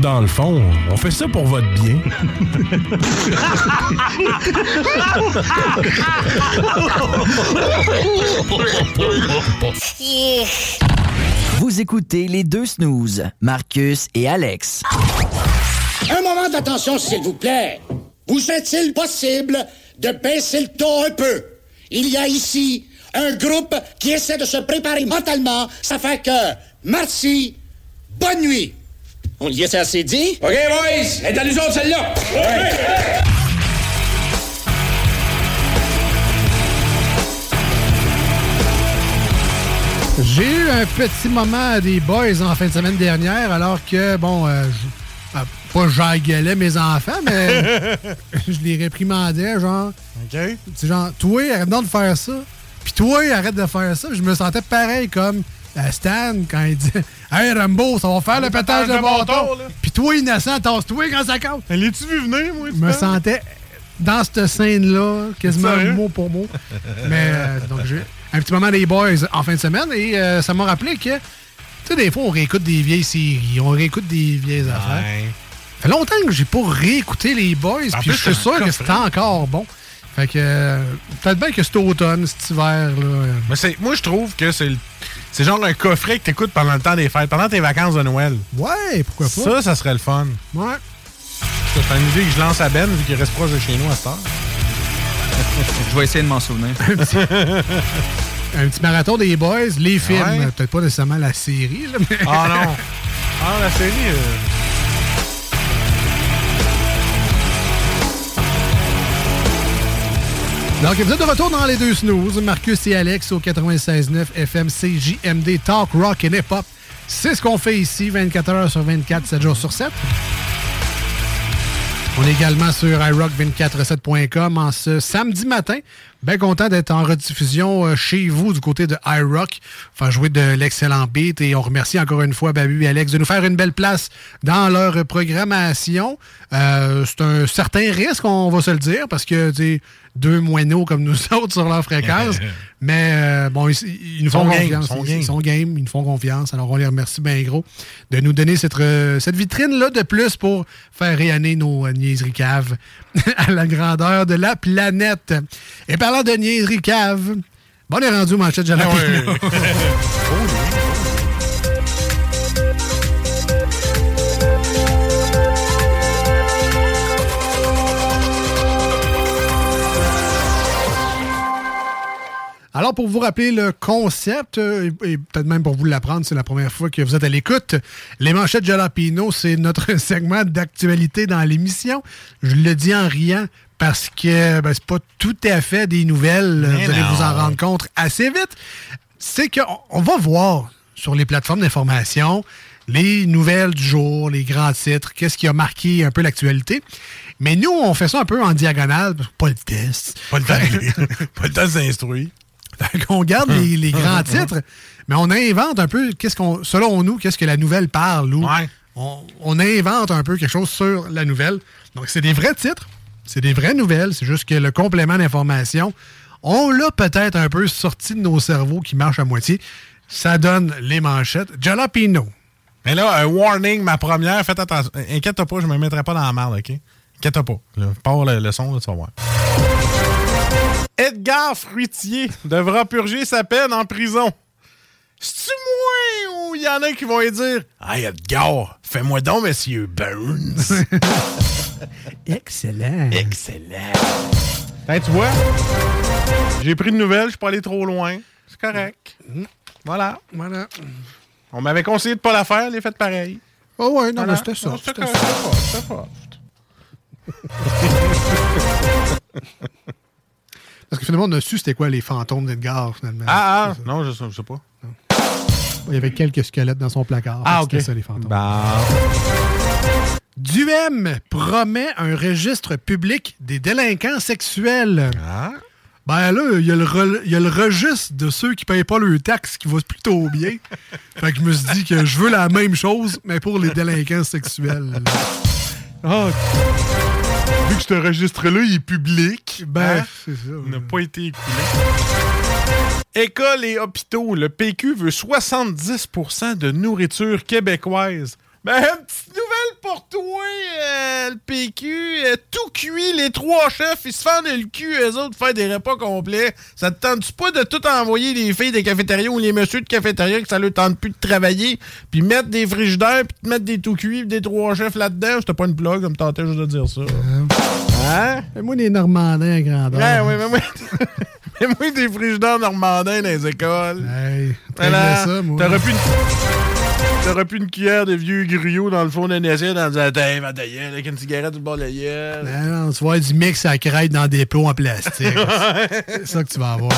Dans le fond, on fait ça pour votre bien. Vous écoutez les deux snooze, Marcus et Alex. Un moment d'attention, s'il vous plaît. Vous est-il possible de baisser le ton un peu? Il y a ici un groupe qui essaie de se préparer mentalement. Ça fait que, merci, bonne nuit. On y est assez dit? OK, boys, elle est à nous autres, celle-là. J'ai eu un petit moment des boys en fin de semaine dernière, alors que, bon, euh, je- euh, pas j'engueulais mes enfants, mais je les réprimandais, genre. OK. C'est genre, toi, arrête donc de faire ça. Puis toi, arrête de faire ça. Je me sentais pareil comme euh, Stan quand il dit Hey Rambo, ça va faire le pétage de bâton. Puis toi, innocent, tasse-toi quand ça compte. L'as-tu vu venir, moi? Je me sentais dans cette scène-là, quasiment mot pour mot. Mais euh, donc, j'ai- un petit moment des boys en fin de semaine et euh, ça m'a rappelé que, tu sais, des fois, on réécoute des vieilles séries, on réécoute des vieilles affaires. Ça fait longtemps que j'ai pas réécouté les boys, puis je suis c'est sûr que c'était encore bon. Fait que, euh, peut-être bien que cet automne, cet hiver, là. Mais c'est, moi, je trouve que c'est, le- c'est genre un coffret que t'écoutes pendant le temps des fêtes, pendant tes vacances de Noël. Ouais, pourquoi pas? Ça, ça serait le fun. Ouais. C'est une idée que je lance à Ben, vu qu'il reste proche de chez nous à cette heure. Je vais essayer de m'en souvenir. un petit marathon des boys, les films, Ouais. peut-être pas nécessairement la série, là, mais... Ah non. Ah, la série. euh, Donc, vous êtes de retour dans les deux snooze. Marcus et Alex au 96.9 FM CJMD Talk Rock et Hip Hop. C'est ce qu'on fait ici, 24 heures sur 24, 7 jours sur 7. On est également sur iRock247.com en ce samedi matin. Bien content d'être en rediffusion euh, chez vous du côté de iRock. Faire jouer de l'excellent beat et on remercie encore une fois Babu et Alex de nous faire une belle place dans leur programmation. Euh, c'est un certain risque, on va se le dire, parce que deux moineaux comme nous autres sur leur fréquence. Mais euh, bon, ils, ils nous font game, confiance. Ils- game. sont game, ils nous font confiance. Alors on les remercie bien gros de nous donner cette, euh, cette vitrine-là de plus pour faire rayonner nos euh, niaiseries caves à la grandeur de la planète. Et parlant de niaiseries caves, bon, on est rendu au manchette de jalapeno. Alors, pour vous rappeler le concept, euh, et, et peut-être même pour vous l'apprendre, c'est la première fois que vous êtes à l'écoute, les manchettes Jalapino, c'est notre segment d'actualité dans l'émission. Je le dis en riant parce que ben, c'est pas tout à fait des nouvelles. Mais vous allez vous en rendre compte assez vite. C'est qu'on on va voir sur les plateformes d'information les nouvelles du jour, les grands titres, qu'est-ce qui a marqué un peu l'actualité. Mais nous, on fait ça un peu en diagonale, pas le test. Pas le temps. Pas le temps de s'instruire. Qu'on garde les, les grands titres, mais on invente un peu, qu'est-ce qu'on, selon nous, qu'est-ce que la nouvelle parle. Ou on, on invente un peu quelque chose sur la nouvelle. Donc, c'est des vrais titres, c'est des vraies nouvelles, c'est juste que le complément d'information, on l'a peut-être un peu sorti de nos cerveaux qui marchent à moitié. Ça donne les manchettes. Jalapino. Mais là, un warning, ma première, faites attention. Inquiète-toi pas, je me mettrai pas dans la merde, OK? Inquiète-toi pas. Là, Pars le, le son, là, tu vas voir. Edgar Fruitier devra purger sa peine en prison. C'est-tu moi ou il y en a qui vont lui dire Hey Edgar, fais-moi donc, monsieur Burns? Excellent. Excellent. Hey, tu vois, j'ai pris de nouvelles, je suis pas allé trop loin. C'est correct. Voilà. Voilà. On m'avait conseillé de pas la faire, les faites pareil. Oh ouais, non, Voilà. mais c'était ça. C'était ça. c'était pas- c'était pas. Parce que finalement, on a su c'était quoi les fantômes d'Edgar, finalement. Ah, ah, non, je sais, je sais pas. Il y avait quelques squelettes dans son placard. Ah, ok. Ça, les fantômes. Bah. Duhem promet un registre public des délinquants sexuels. Ah. Ben là, il y, a le re- il y a le registre de ceux qui payent pas leurs taxes qui va plutôt bien. fait que je me suis dit que je veux la même chose, mais pour les délinquants sexuels. Ah, vu que ce registre-là, il est public, Ben, hein, c'est ça. il n'a pas été écoulé. Écoles et hôpitaux, le PQ veut 70% de nourriture québécoise. Ben, une petite nouvelle pour toi, euh, le PQ. euh, tout cuit, les trois chefs, ils se fendent le cul, eux autres, faire des repas complets. Ça te tente-tu pas de tout envoyer les filles des cafétérias ou les messieurs de cafétéria que ça leur tente plus de travailler, puis mettre des frigidaires, puis te mettre des tout cuits, des trois chefs là-dedans? C'était pas une blague, comme tentais juste de dire ça. Hein? Moi, les Normandins à grandeur. Ouais, ouais, mais moi, mais moi, des frigidaires normandins dans les écoles. Hey, Voilà. traînais ça, moi. T'aurais pu une... T'aurais pu une cuillère de vieux griots dans le fond d'un assiette en disant T'es va gueule, avec une cigarette du bord de la gueule. Ben non, tu vas du mix à crête dans des plots en plastique. c'est ça que tu vas avoir.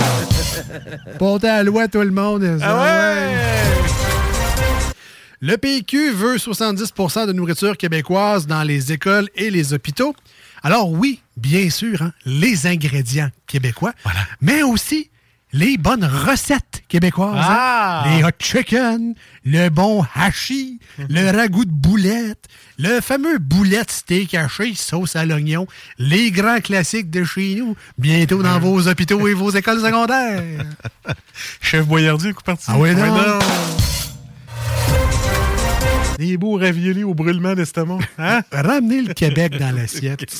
Portez à loi, tout le monde. ça, Ah ouais? Le PQ veut 70% de nourriture québécoise dans les écoles et les hôpitaux. Alors oui, bien sûr, hein, les ingrédients québécois, mais aussi les bonnes recettes québécoises. hein? Ah! Les hot chicken, le bon hachis, le ragoût de boulette, le fameux boulette steak haché, sauce à l'oignon, les grands classiques de chez nous, bientôt dans vos hôpitaux et vos écoles secondaires. Chef Boyardier, coup parti. Ah ouais, non. Des beaux raviolis au brûlement d'estomac. Hein? Ramenez le Québec dans l'assiette.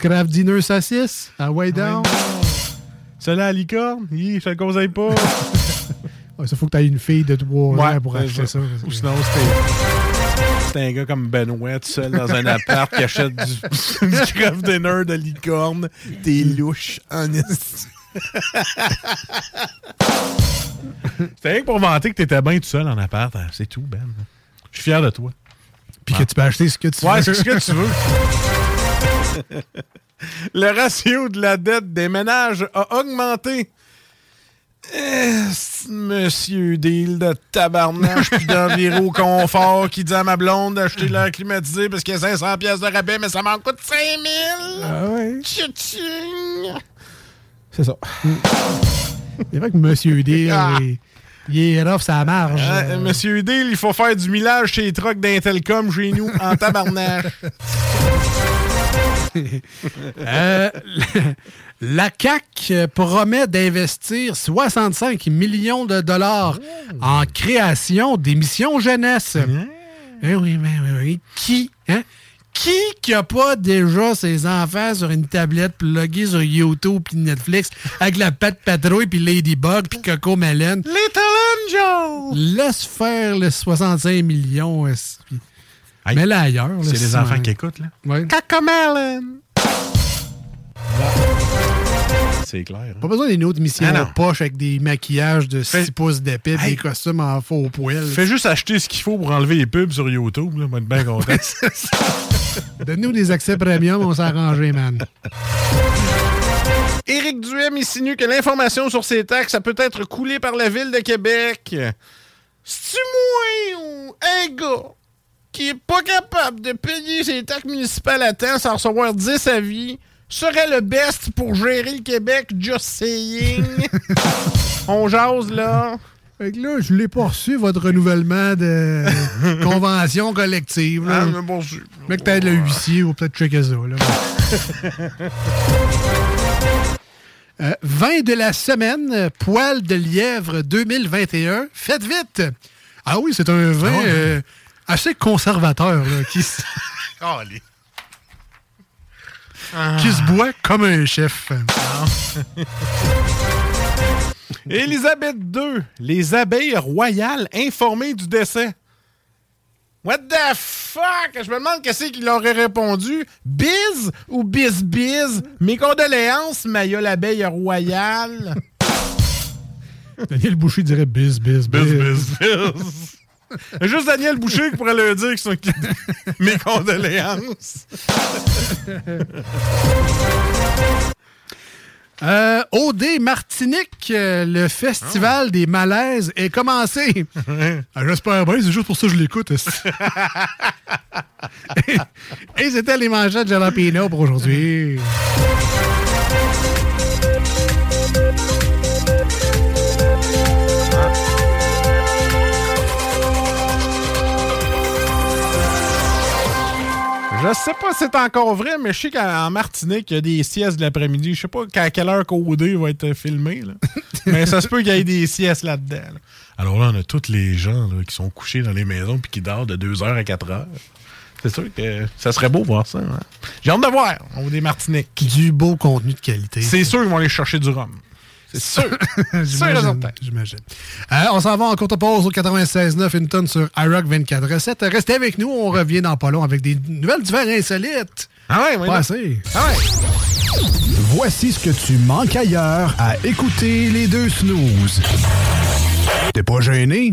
Tu dinner saucisse? Ah ouais, donc. Celui-là à licorne? Hi, je te le conseille pas. Ça faut que tu aies une fille de 3 Ouais, ans pour acheter ça. Ou sinon, c'était. Un gars comme Benoît, tout seul dans un appart qui achète du, du craft dinner de licorne. T'es louche en. C'était rien que pour vanter que t'étais bien tout seul en appart. hein. C'est tout, Ben. Je suis fier de toi. Puis que tu peux acheter ce que tu Ouais, veux. c'est ce que tu veux. Le ratio de la dette des ménages a augmenté. Monsieur Deal de tabarnache puis d'environ confort qui dit à ma blonde d'acheter l'air climatisé parce qu'il y a 500 pièces de rabais, mais ça m'en coûte 5000. Ah ouais. C'est ça. C'est vrai que Monsieur Deal, Ah. il, est rough, ça marge. Hein, Monsieur Deal, il faut faire du millage chez les trucks d'Intelcom chez nous en tabarnache. Euh, la CAC promet d'investir 65 millions de dollars en création d'émissions jeunesse. Eh oui, mais oui, oui. Qui, hein? Qui qui a pas déjà ses enfants sur une tablette pluguée sur YouTube puis Netflix avec la patte patrouille puis Ladybug puis Coco Melon? Little Angel! Laisse faire les 65 millions. puis Mets-le ailleurs. là, C'est les enfants qui écoutent, là. Ouais. Cocomelon! C'est clair. hein? Pas besoin d'une autre mission Ah de poche avec des maquillages de 6 Fais- pouces d'épée, Hey. des costumes en faux poil. Fais juste acheter ce qu'il faut pour enlever les pubs sur YouTube, là. Moi, être bien content. Donne-nous des accès premium, on s'est arrangé, man. Éric Duhem insinue que l'information sur ces taxes, ça peut être coulée par la Ville de Québec. C'est-tu moi ou un gars qui est pas capable de payer ses taxes municipales à temps sans recevoir 10 avis? Serait le best pour gérer le Québec, just saying? On jase, là. Fait que là, je l'ai pas reçu, votre renouvellement de convention collective. Là. Ah, mais bon, je- Mec, peut-être le huissier ou peut-être checker ça. Là. Euh, vin de la semaine, poil de lièvre 2021. Faites vite! Ah oui, c'est un vin Ah ouais. euh, assez conservateur là, qui, se- Calé. qui se boit comme un chef. Élisabeth II, les abeilles royales informées du décès. What the fuck? Je me demande qu'est-ce qu'il aurait répondu. Biz ou biz biz? Mes condoléances, Maya l'abeille royale. Daniel Boucher dirait bis, bis, bis. Biz, biz, biz. Juste Daniel Boucher qui pourrait leur dire que c'est un- mes condoléances. Euh, OD Martinique, euh, le festival des malaises est commencé. Ah, J'espère bien, c'est juste pour ça que je l'écoute. Et c'était les manchettes de Jalapeno pour aujourd'hui. Je sais pas si c'est encore vrai, mais je sais qu'en Martinique, il y a des siestes de l'après-midi. Je sais pas à quelle heure qu'OD va être filmé. là. mais ça se peut qu'il y ait des siestes là-dedans. là. Alors là, on a tous les gens là, qui sont couchés dans les maisons puis qui dorment de 2h à 4h. C'est sûr que ça serait beau voir ça. hein. J'ai hâte de voir, OD Martinique. Du beau contenu de qualité. C'est sûr qu'ils vont aller chercher du rhum. C'est sûr. Sûr et J'imagine. certain. j'imagine. Euh, on s'en va en courte pause au 96.9, une tonne sur iRock 24 recettes. Restez avec nous, on revient dans pas long avec des nouvelles d'hiver insolites. Ah ouais, oui. Pas assez. Ah ouais. Voici ce que tu manques ailleurs à écouter les deux snooze. T'es pas gêné?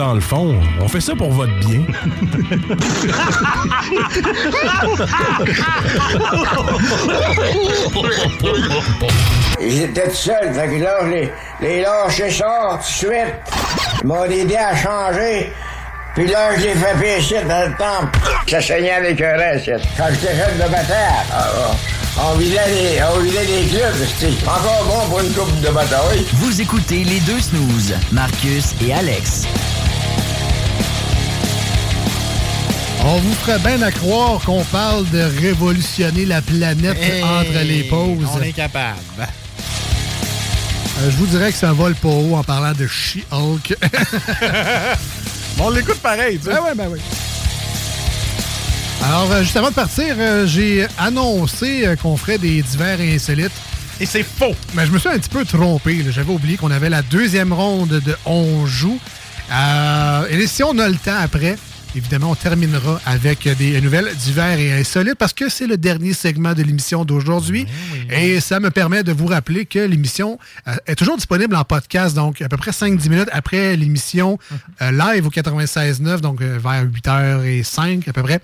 Dans le fond, on fait ça pour votre bien. J'étais tout seul, fait que là, je les, les lâché ça tout de suite. Ils m'ont aidé à changer. Puis là, je l'ai fait pécher dans le temple. Ça saignait avec un reste. Quand j'étais jeune de bataille, ah, ah, on vidait des, on vidait des clubs. C'était encore bon pour une coupe de bataille. Vous écoutez les deux snooze, Marcus et Alex. On vous ferait bien à croire qu'on parle de révolutionner la planète Hey, entre les pauses. On est capable. Euh, je vous dirais que ça vole pas haut en parlant de She-Hulk. on l'écoute pareil, tu sais. Ben ouais, ben oui. Alors, euh, juste avant de partir, euh, j'ai annoncé euh, qu'on ferait des divers insolites. Et c'est faux. Mais je me suis un petit peu trompé. J'avais oublié qu'on avait la deuxième ronde de On joue. Euh, et si on a le temps après, évidemment, on terminera avec des nouvelles divers et insolites parce que c'est le dernier segment de l'émission d'aujourd'hui. Et ça me permet de vous rappeler que l'émission euh, est toujours disponible en podcast, donc à peu près 5-10 minutes après l'émission euh, live au 96.9, donc euh, vers 8h05 à peu près.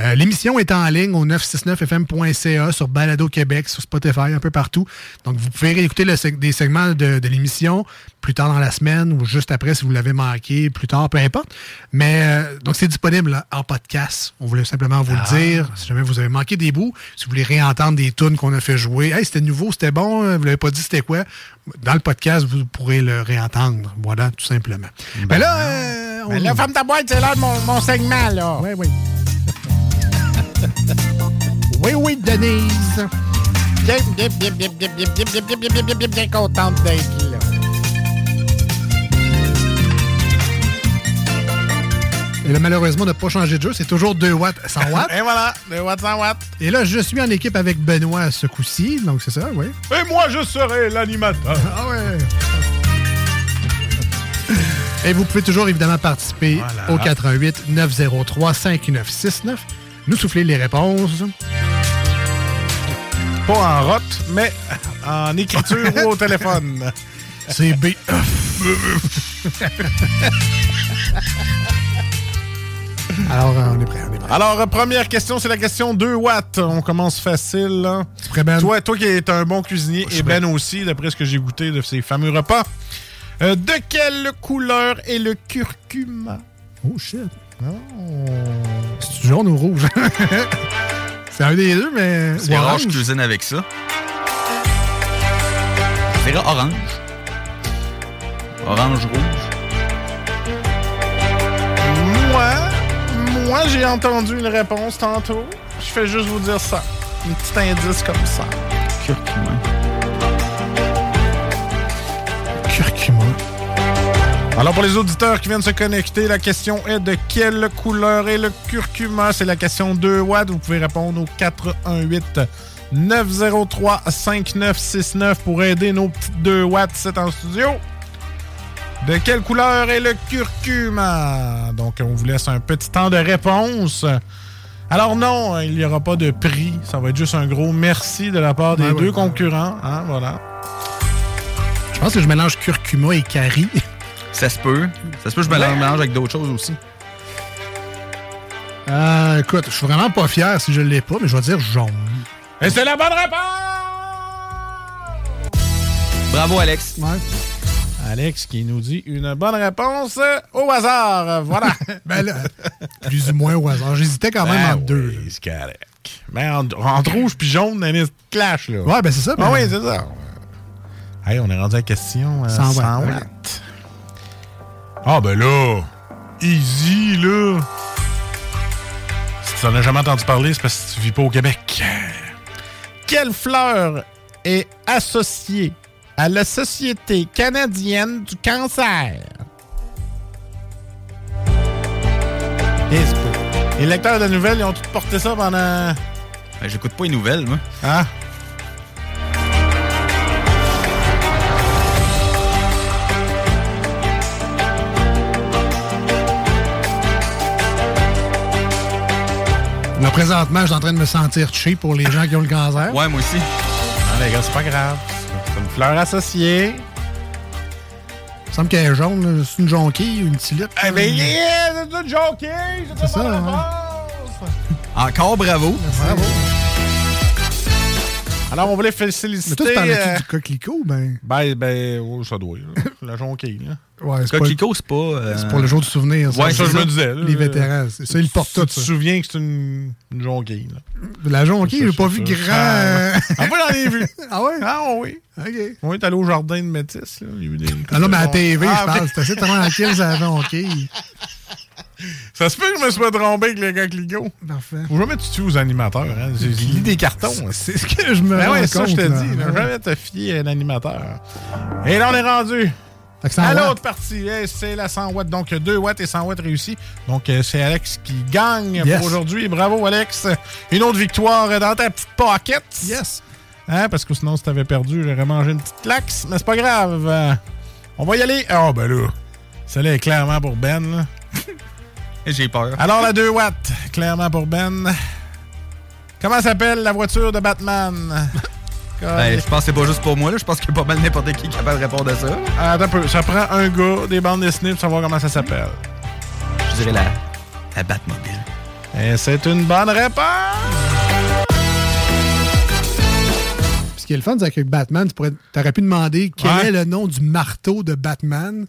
Euh, l'émission est en ligne au 969fm.ca sur Balado Québec, sur Spotify, un peu partout. Donc, vous pouvez réécouter le seg- des segments de, de l'émission plus tard dans la semaine ou juste après si vous l'avez manqué, plus tard, peu importe. Mais euh, donc, c'est disponible là, en podcast. On voulait simplement vous Ah. le dire. Si jamais vous avez manqué des bouts, si vous voulez réentendre des tunes qu'on a fait jouer, hey, c'était nouveau, c'était bon, euh, vous l'avez pas dit c'était quoi, dans le podcast, vous pourrez le réentendre. Voilà, tout simplement. Mais là, euh, on Ben là, femme ta boîte, c'est l'heure de mon, mon segment, là. Oui, oui. Oui, oui, Denise. Bien, bien, bien, bien, bien, bien, bien, bien, bien, bien, bien, bien, bien, bien contente d'être là. Et là, malheureusement, on n'a pas changé de jeu. C'est toujours 2 watts 100 watts. Et voilà, 2 watts 100 watts. Et là, je suis en équipe avec Benoît ce coup-ci. Donc, c'est ça, oui. Et moi, je serai l'animateur. Ah ouais. Et vous pouvez toujours évidemment participer Voilà. au 88 903 5969. Nous souffler les réponses. Pas en rote, mais en écriture ou au téléphone. C'est B. Alors, euh, on est prêt, on est prêt. Alors, euh, première question, c'est la question 2 watts. On commence facile. là. Toi, toi qui es un bon cuisinier, et Ben aussi, d'après ce que j'ai goûté de ces fameux repas. Euh, de quelle couleur est le curcuma? Oh shit. C'est jaune ou rouge? c'est un des deux, mais. C'est orange. cuisine avec ça. C'est orange. Orange, rouge. Moi, moi, j'ai entendu une réponse tantôt. Je fais juste vous dire ça. Un petit indice comme ça. Curcuma. Alors, pour les auditeurs qui viennent se connecter, la question est de quelle couleur est le curcuma? C'est la question 2 watts. Vous pouvez répondre au 418 903 5969 pour aider nos petites 2 watts c'est en studio. De quelle couleur est le curcuma? Donc, on vous laisse un petit temps de réponse. Alors non, il n'y aura pas de prix. Ça va être juste un gros merci de la part des Ouais, deux ouais. concurrents. Hein, voilà. Je pense que je mélange curcuma et curry. Ça se peut. Ça se peut que je me Ouais. mélange avec d'autres choses aussi. Euh, écoute, je suis vraiment pas fier si je l'ai pas, mais je vais dire jaune. Et c'est la bonne réponse! Bravo, Alex. Ouais. Alex qui nous dit une bonne réponse au hasard. Voilà. ben là, plus ou moins au hasard. J'hésitais quand même Ben entre deux. oui, c'est correct. Mais entre, entre rouge puis jaune, il y a une clash, là. Ouais, ben c'est ça. Ah ben- oui, c'est ça. Hey, on est rendu à la question euh, 100 100 watts, watts. Ah, ben là, easy, là. Si tu n'en as jamais entendu parler, c'est parce que tu vis pas au Québec. Quelle fleur est associée à la Société canadienne du cancer? Les lecteurs de nouvelles, ils ont tous porté ça pendant... Ben, J'écoute pas les nouvelles, moi. Ah. Là, présentement, je suis en train de me sentir touché pour les gens qui ont le cancer. Ouais, moi aussi. Non, les gars, c'est pas grave. C'est une fleur associée. Il me semble qu'elle est jaune. C'est une jonquille, une tulipe. Eh ben, yeah, c'est une jockey! C'est ça, hein? Encore bravo. Bravo. Alors, on voulait Mais féliciter... toi, tu parlais-tu euh, du coquelicot? Ben, Ben, ben, oh, ça doit, là. La jonquille, là. ouais, c'est Coquelicot, c'est pas. euh, c'est pour le jour du souvenir. Ouais, ça, je me disais. là. Les vétérans. Ça, ils portent Tu tout, te ça. souviens que c'est une, une jonquille, là. La jonquille, j'ai pas vu ça. grand. Ah, ah, moi, j'en ai vu. Ah ouais? Ah oui. OK. On est allé au jardin de Métis, là. Il y a eu des... Ah non, mais à la TV, Ah, je ok. parle. C'est assez tranquille, ça, la jonquille. Ça se peut que je me sois trompé avec le coquelicot. Parfait. Faut jamais te tuer aux animateurs, hein. J'ai lu des cartons. hein. C'est ce que je me Ben rends ouais, ça, je te dis. Jamais te fier à un animateur. Et là, on est rendu à l'autre partie. Eh, C'est la 100 watts. Donc, 2 watts et 100 watts réussis. Donc, euh, c'est Alex qui gagne Yes. pour aujourd'hui. Bravo, Alex. Une autre victoire dans ta petite pocket. Yes. Hein, parce que sinon, si t'avais perdu, j'aurais mangé une petite claque. Mais c'est pas grave. Euh, on va y aller. Ah, ben là. Celle-là est clairement pour Ben. là. J'ai peur. Alors, la 2 watts, clairement pour Ben. Comment s'appelle la voiture de Batman? Ben, je pense que c'est pas juste pour moi, là. Je pense qu'il y a pas mal n'importe qui qui est capable de répondre à ça. Ah, attends un peu. Ça prend un gars, des bandes dessinées pour savoir comment ça s'appelle. Je dirais la, la Batmobile. Et c'est une bonne réponse! Ce qui est le fun, c'est qu'avec Batman, tu pourrais, aurais pu demander quel Ouais. est le nom du marteau de Batman.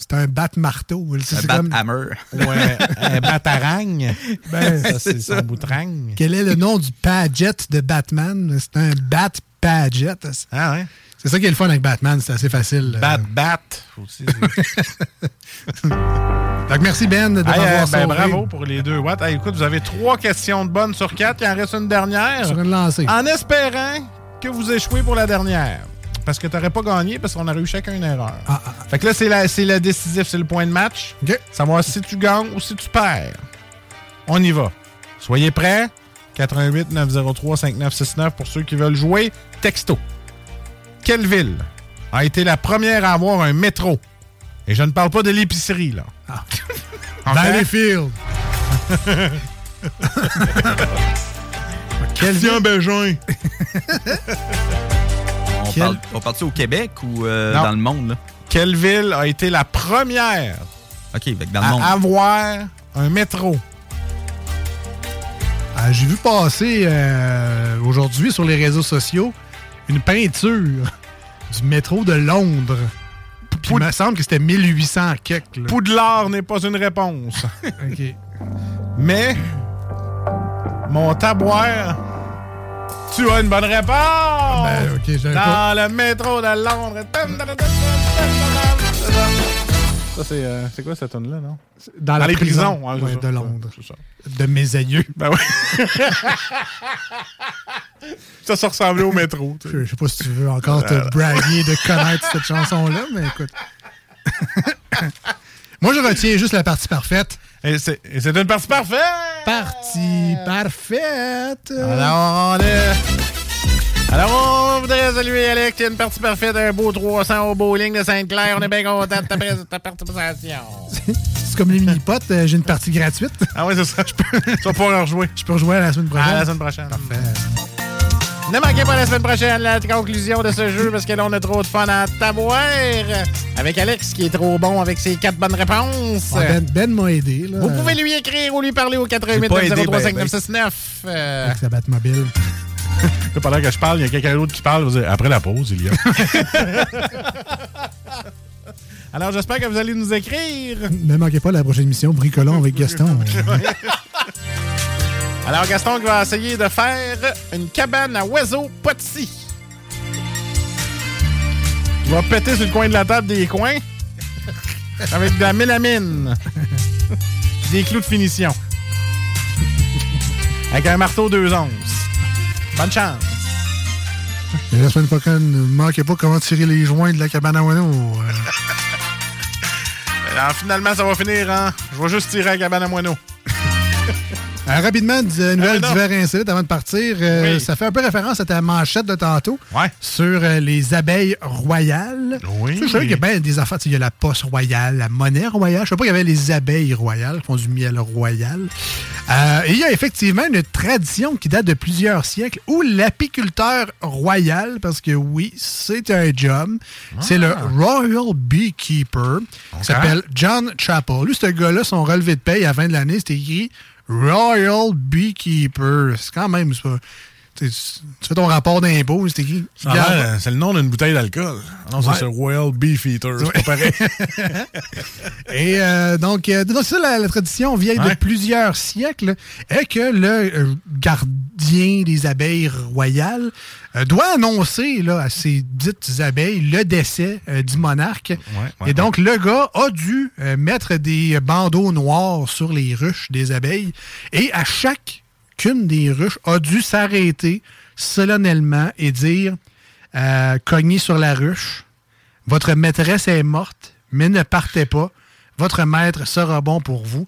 C'est un bat-marteau. C'est Un comme- Bat-Hammer. Ouais, un bataragne. Ben, ça, c'est son boutragne. Quel est le nom du Padgett de Batman? C'est un Bat Padgett. Ah ouais? C'est ça qui est le fun avec Batman, c'est assez facile. euh. Bat, bat. Aussi. Donc merci Ben de Hey, m'avoir euh, ben, bravo pour les deux watts. Hey, écoute, vous avez trois questions de bonnes sur quatre. Il en reste une dernière. sur une lancée. En espérant que vous échouez pour la dernière. Parce que tu n'aurais pas gagné parce qu'on aurait eu chacun une erreur. Ah, ah. Fait que là, c'est la- c'est décisif, c'est le point de match. OK. Savoir si tu gagnes ou si tu perds. On y va. Soyez prêts. 88 903 5969 pour ceux qui veulent jouer. Texto. Quelle ville a été la première à avoir un métro? Et je ne parle pas de l'épicerie, là. OK? Valleyfield. Christian Bégin. On Quel- parle, on parle-tu au Québec ou euh, dans le monde, là? Quelle ville a été la première dans le monde. à avoir un métro? Ah, J'ai vu passer euh, aujourd'hui sur les réseaux sociaux une peinture du métro de Londres. Puis il me semble que c'était 1800 quelques. là. Poudlard n'est pas une réponse. OK. Mais, mon tabouère, tu as une bonne réponse! Ben, OK, j'avais Dans pas... le métro de Londres. Ça, c'est euh, c'est quoi cette tune là non? Dans, Dans la les prison, prisons, ouais, de Londres. c'est ça. De mes aïeux. Ben ouais. ça, ça ressemblait au métro. tu sais. Je je sais pas si tu veux encore te Euh. braguer de connaître cette chanson-là, mais écoute. Moi, je retiens juste la partie parfaite. Et c'est une partie parfaite! Partie parfaite. Alors, on est... Alors, on voudrait saluer Alex, qui a une partie parfaite, un beau 300 au bowling de Sainte-Claire. On est bien content de ta, participation. C'est comme les mini-potes, euh, j'ai une partie gratuite. Ah oui, c'est ça. Je peux, tu vas pouvoir en rejouer. Je peux rejouer à la semaine prochaine. À la semaine prochaine. Ne manquez pas la semaine prochaine la conclusion de ce jeu parce que là, on a trop de fun à tabouère avec Alex qui est trop bon avec ses quatre bonnes réponses. Ah, ben ben m'a aidé. Là, Vous pouvez lui écrire ou lui parler au 88 pas aidé, 903 ben, 5969. Euh, Avec sa Batmobile. Pendant que je parle, il y a quelqu'un d'autre qui parle. vous Après la pause, il y a. Alors, j'espère que vous allez nous écrire. Ne manquez pas la prochaine émission Bricolons avec Gaston. Alors, Gaston qui va essayer de faire une cabane à oiseaux potis. Il va péter sur le coin de la table des coins avec de la mélamine. des clous de finition. Avec un marteau 2 onces. Bonne chance. Et la semaine prochaine, ne manquez pas comment tirer les joints de la cabane à oiseaux. Euh, Alors, finalement, ça va finir en. Je vais juste tirer à la cabane à moineaux. Euh, rapidement, d- euh, nouvelle Ah, divers insolites avant de partir. Euh, Oui. Ça fait un peu référence à ta manchette de tantôt Ouais. sur euh, les abeilles royales. Oui. Tu sais, je savais qu'il y a bien des affaires. tu sais, Il y a la poste royale, la monnaie royale. Je sais pas qu'il y avait les abeilles royales qui font du miel royal. Et il y a effectivement une tradition qui date de plusieurs siècles où l'apiculteur royal, parce que oui, c'est un job, c'est le Royal Beekeeper, qui s'appelle John Chappell. Lui, ce gars-là, son relevé de paye à la fin de l'année, c'était écrit Royal Beekeeper. C'est quand même ça. Tu fais ton rapport d'impôt, c'est écrit. C'est le nom d'une bouteille d'alcool. Non, ça, Ouais. c'est Royal Beef Eater. C'est pas pareil. Et euh, donc, euh, donc ça, la, la tradition vieille de plusieurs siècles est que le euh, gardien des abeilles royales euh, doit annoncer là, à ses dites abeilles le décès du monarque. Et donc, le gars a dû mettre des bandeaux noirs sur les ruches des abeilles. Et à chacune des ruches a dû s'arrêter solennellement et dire euh, cogner sur la ruche. Votre maîtresse est morte, mais ne partez pas. Votre maître sera bon pour vous.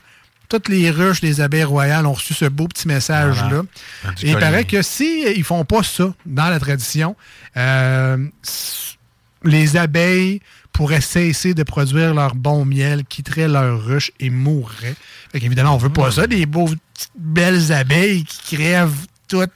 Toutes les ruches des abeilles royales ont reçu ce beau petit message-là. Voilà. Et il paraît que si ils font pas ça dans la tradition, euh, les abeilles pourraient cesser de produire leur bon miel, quitteraient leur ruche et mourraient. Fait qu'évidemment, on veut pas ça, des beaux petites belles abeilles qui crèvent toutes.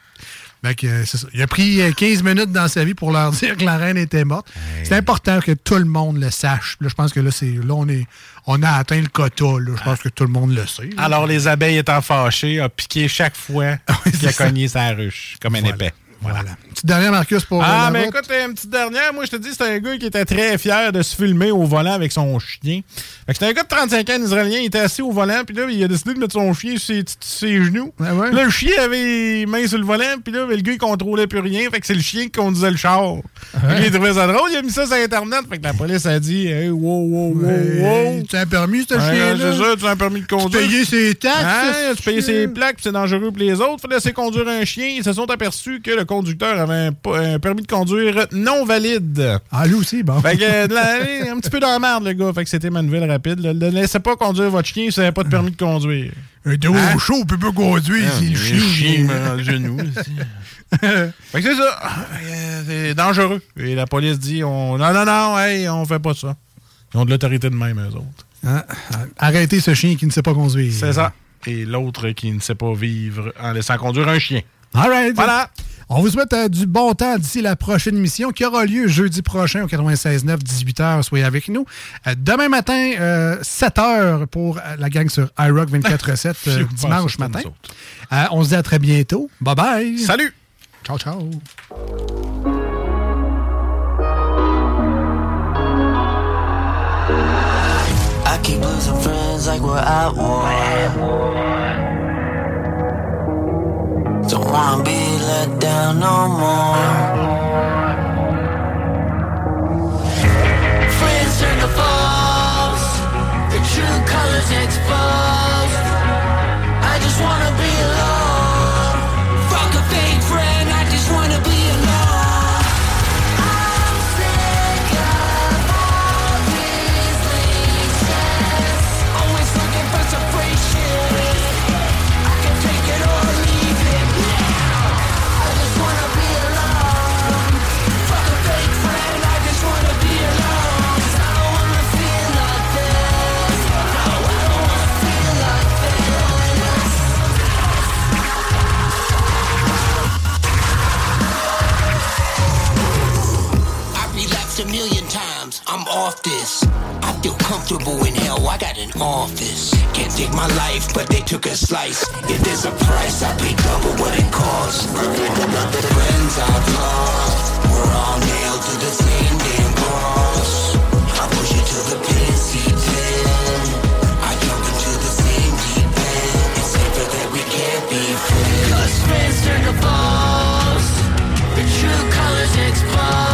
Fait que, euh, c'est ça. Il a pris euh, 15 minutes dans sa vie pour leur dire que la reine était morte. C'est important que tout le monde le sache. Là, je pense que là, c'est, là on, est, on a atteint le quota. Là. Je pense que tout le monde le sait. là. Alors, les abeilles étant fâchées, a piqué chaque fois qu'il a cogné sa ruche, comme un Voilà. épais. Voilà. Petite dernière, Marcus, pour euh, Ah, mais route. écoute, une petite dernière. Moi, je te dis, c'était un gars qui était très fier de se filmer au volant avec son chien. Fait que c'était un gars de 35 ans, Israélien. Il était assis au volant, puis là, il a décidé de mettre son chien sur ses, ses genoux. Ah ouais? Là, le chien avait les mains sur le volant, puis là, le gars, il contrôlait plus rien. Fait que c'est le chien qui conduisait le char. Fait là, il trouvait ça drôle. Il a mis ça sur Internet. Fait que la police a dit, hey, wow, wow, wow, wow. Tu as permis, ce Ouais, chien-là? C'est ça, tu as un permis de conduire. Tu payais ses taxes, Hein, tu payais ses plaques, puis c'est dangereux pour les autres. Fallait laisser conduire un chien. Ils se sont aperçus que le conducteur avait un, un permis de conduire non valide. Ah, lui aussi, bon. Fait que, euh, la- un petit peu dans la merde, le gars. Fait que c'était ma nouvelle rapide. là. Ne laissez pas conduire votre chien si vous n'avez pas de permis de conduire. Un dos Hein? chaud, on peut pas conduire, c'est le chien. chien me rend le genou. fait que c'est ça. Euh, C'est dangereux. Et la police dit on... non, non, non, hey, on fait pas ça. Ils ont de l'autorité de même, eux autres. Hein? Arrêtez ce chien qui ne sait pas conduire. C'est ça. Et l'autre qui ne sait pas vivre en laissant conduire un chien. All right. Voilà. On vous souhaite euh, du bon temps d'ici la prochaine émission qui aura lieu jeudi prochain au 96.9, 18h. Soyez avec nous. Euh, demain matin, 7h pour euh, la gang sur iRock 24-7 euh, Phew, dimanche matin. Euh, on se dit à très bientôt. Bye bye. Salut. Ciao, ciao. I keep losing friends like we're at war. Don't wanna be let down no more. off this. I feel comfortable in hell, I got an office. Can't take my life, but they took a slice. If there's a price, I pay double what it costs. The friends I've lost, we're all nailed to the same damn cross. I push you to the pin, pin. I jump into the same deep end. It's safer that we can't be friends. Cause friends turn to balls. The true colors exposed.